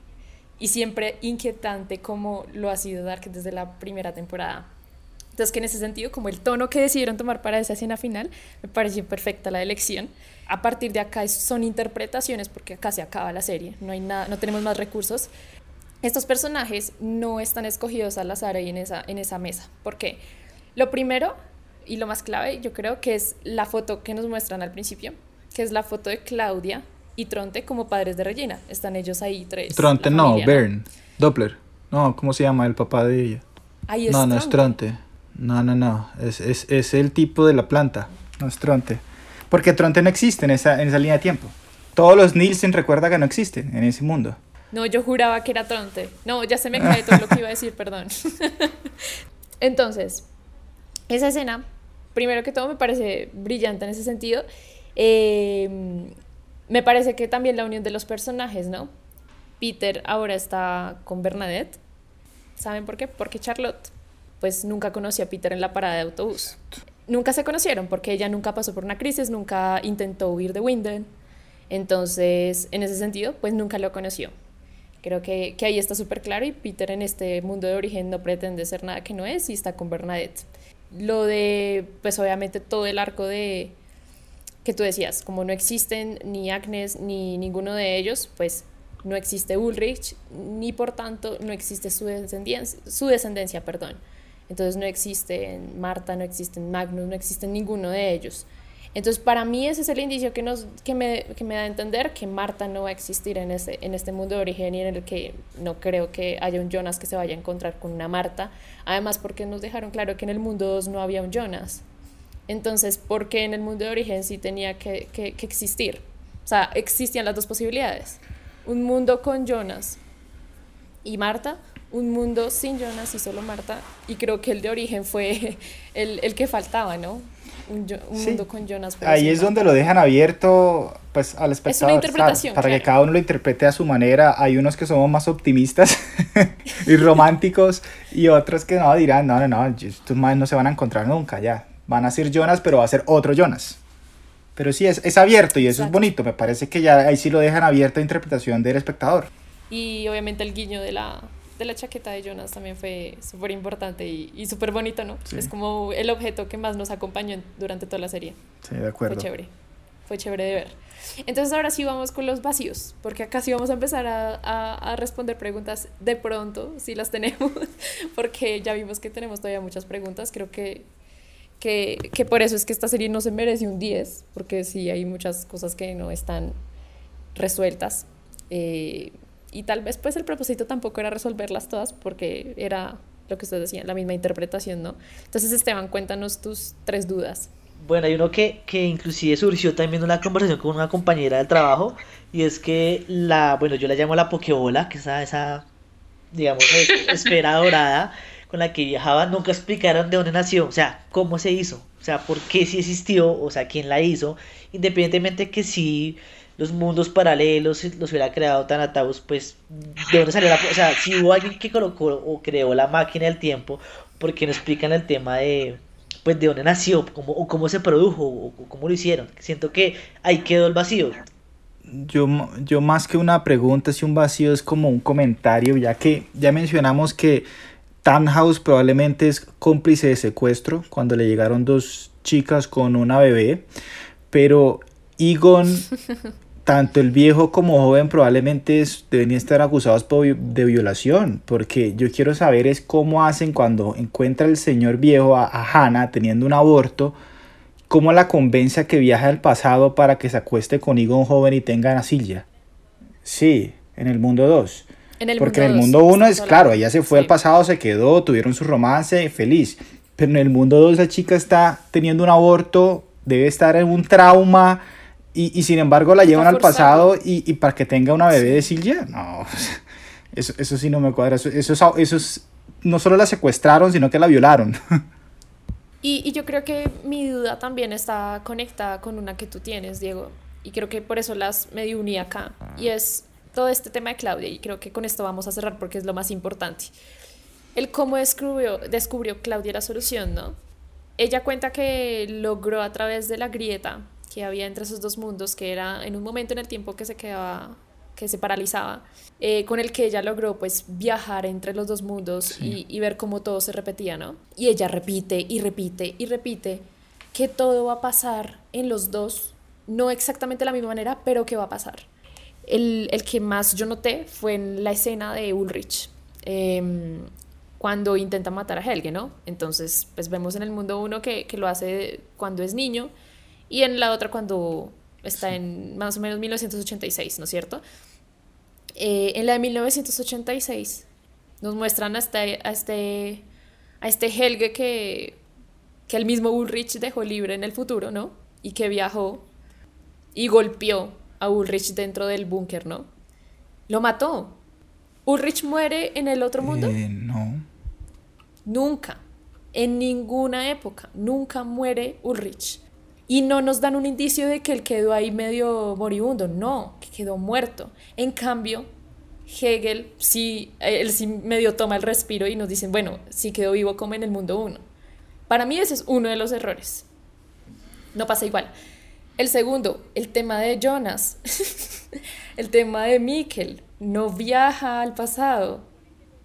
y siempre inquietante como lo ha sido Dark desde la primera temporada. Entonces, que en ese sentido, como el tono que decidieron tomar para esa escena final, me pareció perfecta la elección. A partir de acá son interpretaciones, porque acá se acaba la serie, no, hay nada, no tenemos más recursos. Estos personajes no están escogidos al azar ahí en esa, en esa mesa. ¿Por qué? Lo primero y lo más clave, yo creo que es la foto que nos muestran al principio, que es la foto de Claudia y Tronte como padres de Regina. Están ellos ahí tres. Tronte no, Bern, Doppler. No, ¿cómo se llama el papá de ella? Ahí es no, no es Tronte. No, no, no. Es, es, es, el tipo de la planta. No es Tronte. Porque Tronte no existe en esa, en esa línea de tiempo. Todos los Nielsen recuerda que no existen en ese mundo. No, yo juraba que era Tronte. No, ya se me cae todo lo que iba a decir, perdón. Entonces, esa escena, primero que todo, me parece brillante en ese sentido. Eh, me parece que también la unión de los personajes, ¿no? Peter ahora está con Bernadette. ¿Saben por qué? Porque Charlotte pues nunca conoció a Peter en la parada de autobús. Nunca se conocieron porque ella nunca pasó por una crisis, nunca intentó huir de Winden. Entonces, en ese sentido, pues nunca lo conoció. Creo que, que ahí está súper claro y Peter en este mundo de origen no pretende ser nada que no es y está con Bernadette. Lo de, pues obviamente todo el arco de que tú decías, como no existen ni Agnes ni ninguno de ellos, pues no existe Ulrich, ni por tanto no existe su descendencia, su descendencia perdón. Entonces no existen Marta, no existen Magnus, no existen ninguno de ellos. Entonces para mí ese es el indicio que, nos, que, me, que me da a entender que Marta no va a existir en este, en este mundo de origen y en el que no creo que haya un Jonas que se vaya a encontrar con una Marta. Además porque nos dejaron claro que en el mundo 2 no había un Jonas. Entonces, ¿por qué en el mundo de origen sí tenía que, que, que existir? O sea, existían las dos posibilidades. Un mundo con Jonas y Marta un mundo sin Jonas y solo Marta, y creo que el de origen fue el, el que faltaba, ¿no? un, un Sí. mundo con Jonas. Ahí es no. donde lo dejan abierto pues al espectador. interpretación, para que claro. cada uno lo interprete a su manera. Hay unos que somos más optimistas y románticos y otros que no dirán, no, no, no, estos más no se van a encontrar nunca, ya. Van a ser Jonas, pero va a ser otro Jonas. Pero sí, es, es abierto y eso es Exacto. bonito. Me parece que ya ahí sí lo dejan abierto a interpretación del espectador. Y obviamente el guiño de la, de la chaqueta de Jonas también fue súper importante y, y súper bonito, ¿no? Sí. Es como el objeto que más nos acompañó durante toda la serie. Sí, de acuerdo. Fue chévere. Fue chévere de ver. Entonces ahora sí vamos con los vacíos, porque acá sí vamos a empezar a, a- a responder preguntas de pronto, si las tenemos, porque ya vimos que tenemos todavía muchas preguntas. Creo que, que, que por eso es que esta serie no se merece un 10, porque sí hay muchas cosas que no están resueltas. Eh, y tal vez pues el propósito tampoco era resolverlas todas, porque era lo que ustedes decían, la misma interpretación, ¿no? Entonces Esteban, cuéntanos tus tres dudas. Bueno, hay uno que, que inclusive surgió también una conversación con una compañera del trabajo y es que la, bueno, yo la llamo la Pokebola, que es esa, esa digamos, es- esfera dorada con la que viajaba, nunca explicaron de dónde nació, o sea, cómo se hizo, o sea, por qué sí existió, o sea, quién la hizo, independientemente que si los mundos paralelos los hubiera creado Thanatos, pues, ¿de dónde salió la, o sea, si hubo alguien que colocó o creó la máquina del tiempo, ¿por qué no explican el tema de, pues, de dónde nació, cómo, o cómo se produjo, o, cómo lo hicieron? Siento que ahí quedó el vacío. Yo, yo más que una pregunta, si un vacío es como un comentario, ya que ya mencionamos que Tannhaus probablemente es cómplice de secuestro cuando le llegaron dos chicas con una bebé, pero Egon, tanto el viejo como joven probablemente es- deben estar acusados por de violación, porque yo quiero saber es cómo hacen cuando encuentra el señor viejo a, a Hannah teniendo un aborto, cómo la convence a que viaje al pasado para que se acueste con Egon joven y tenga a Silja. Sí, en el mundo 2. En el Porque en el mundo mundo dos, 1 es claro, ella se fue al Sí. pasado, se quedó, tuvieron su romance, feliz. Pero en el mundo 2 esa chica está teniendo un aborto, debe estar en un trauma y, y sin embargo la llevan al pasado y, y para que tenga una bebé de Silvia. No, eso, eso sí no me cuadra. Eso, eso, es- eso es- no solo la secuestraron, sino que la violaron. Y, y yo creo que mi duda también está conectada con una que tú tienes, Diego, y creo que por eso las medio uní acá, y es todo este tema de Claudia, y creo que con esto vamos a cerrar porque es lo más importante. El cómo descubrió, descubrió Claudia la solución, ¿no? Ella cuenta que logró a través de la grieta que había entre esos dos mundos, que era en un momento en el tiempo que se quedaba, que se paralizaba, eh, con el que ella logró pues viajar entre los dos mundos y, y ver cómo todo se repetía, ¿no? Y ella repite y repite y repite que todo va a pasar en los dos, no exactamente de la misma manera, pero que va a pasar. El, el que más yo noté fue en la escena de Ulrich, em, cuando intenta matar a Helge, ¿no? Entonces, pues vemos en el mundo uno que, que lo hace cuando es niño y en la otra cuando está en más o menos 1986, ¿no es cierto? Eh, en la de 1986 nos muestran a este, a este, a este Helge que, que el mismo Ulrich dejó libre en el futuro, ¿no? Y que viajó y golpeó a Ulrich dentro del búnker, ¿no? Lo mató. ¿Ulrich muere en el otro mundo? Eh, no. Nunca, en ninguna época, nunca muere Ulrich. Y no nos dan un indicio de que él quedó ahí medio moribundo, no, que quedó muerto. En cambio, Hegel sí, él sí medio toma el respiro y nos dicen, bueno, sí quedó vivo como en el mundo 1. Para mí ese es uno de los errores. No pasa igual. El segundo, el tema de Jonas, el tema de Mikkel, no viaja al pasado.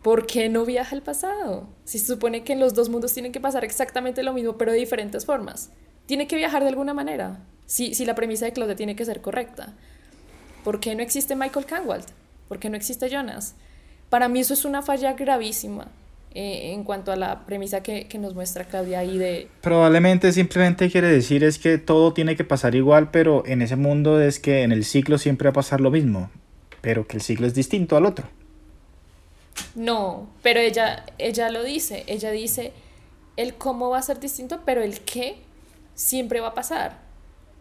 ¿Por qué no viaja al pasado? Si se supone que en los dos mundos tienen que pasar exactamente lo mismo, pero de diferentes formas. Tiene que viajar de alguna manera. Si, si la premisa de Claudia tiene que ser correcta. ¿Por qué no existe Michael Canwald? ¿Por qué no existe Jonas? Para mí eso es una falla gravísima eh, en cuanto a la premisa que, que nos muestra Claudia ahí de... Probablemente simplemente quiere decir es que todo tiene que pasar igual, pero en ese mundo es que en el ciclo siempre va a pasar lo mismo, pero que el ciclo es distinto al otro. No, pero ella, ella lo dice, ella dice el cómo va a ser distinto, pero el qué siempre va a pasar.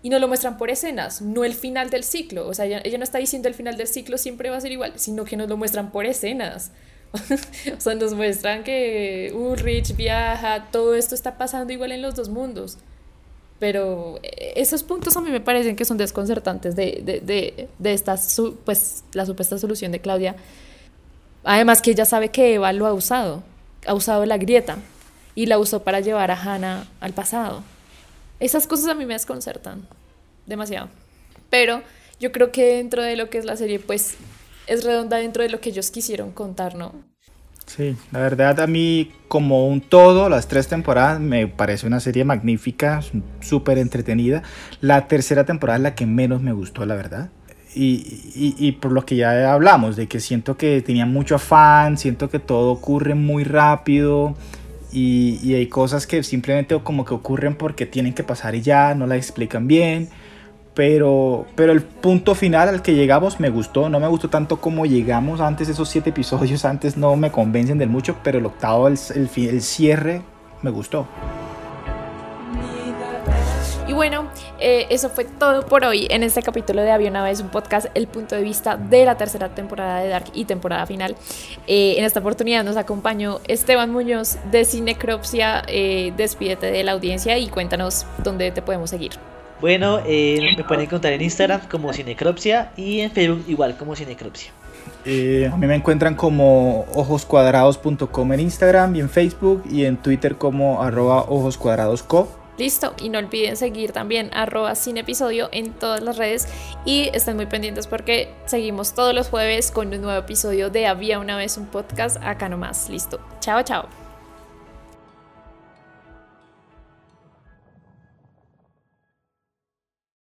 Y nos lo muestran por escenas, no el final del ciclo. O sea, ella, ella no está diciendo el final del ciclo siempre va a ser igual, sino que nos lo muestran por escenas. o sea, nos muestran que Ulrich viaja, todo esto está pasando igual en los dos mundos. Pero eh, esos puntos a mí me parecen que son desconcertantes de, de, de, de esta, pues, la supuesta solución de Claudia. Además que ella sabe que Eva lo ha usado, ha usado la grieta y la usó para llevar a Hannah al pasado. Esas cosas a mí me desconcertan demasiado. Pero yo creo que dentro de lo que es la serie, pues es redonda dentro de lo que ellos quisieron contar, ¿no? Sí, la verdad a mí como un todo, las tres temporadas me parece una serie magnífica, súper entretenida. La tercera temporada es la que menos me gustó, la verdad. Y, y, por lo que ya hablamos, de que siento que tenía mucho afán, siento que todo ocurre muy rápido y, y hay cosas que simplemente como que ocurren porque tienen que pasar y ya, no las explican bien pero, pero el punto final al que llegamos me gustó, no me gustó tanto como llegamos antes, esos siete episodios antes no me convencen del mucho, pero el octavo, el, cierre, me gustó. Y bueno, eh, eso fue todo por hoy en este capítulo de Había una vez un podcast, el punto de vista de la tercera temporada de Dark y temporada final. Eh, en esta oportunidad nos acompañó Esteban Muñoz de Cinecropsia. Eh, despídete de la audiencia y cuéntanos dónde te podemos seguir. Bueno, eh, me pueden encontrar en Instagram como Cinecropsia y en Facebook igual como Cinecropsia. Eh, a mí me encuentran como ojoscuadrados.com en Instagram y en Facebook y en Twitter como arroba ojoscuadradosco. Listo, y no olviden seguir también arroba sin episodio en todas las redes y estén muy pendientes porque seguimos todos los jueves con un nuevo episodio de Había una vez un podcast acá nomás. Listo, chao, chao.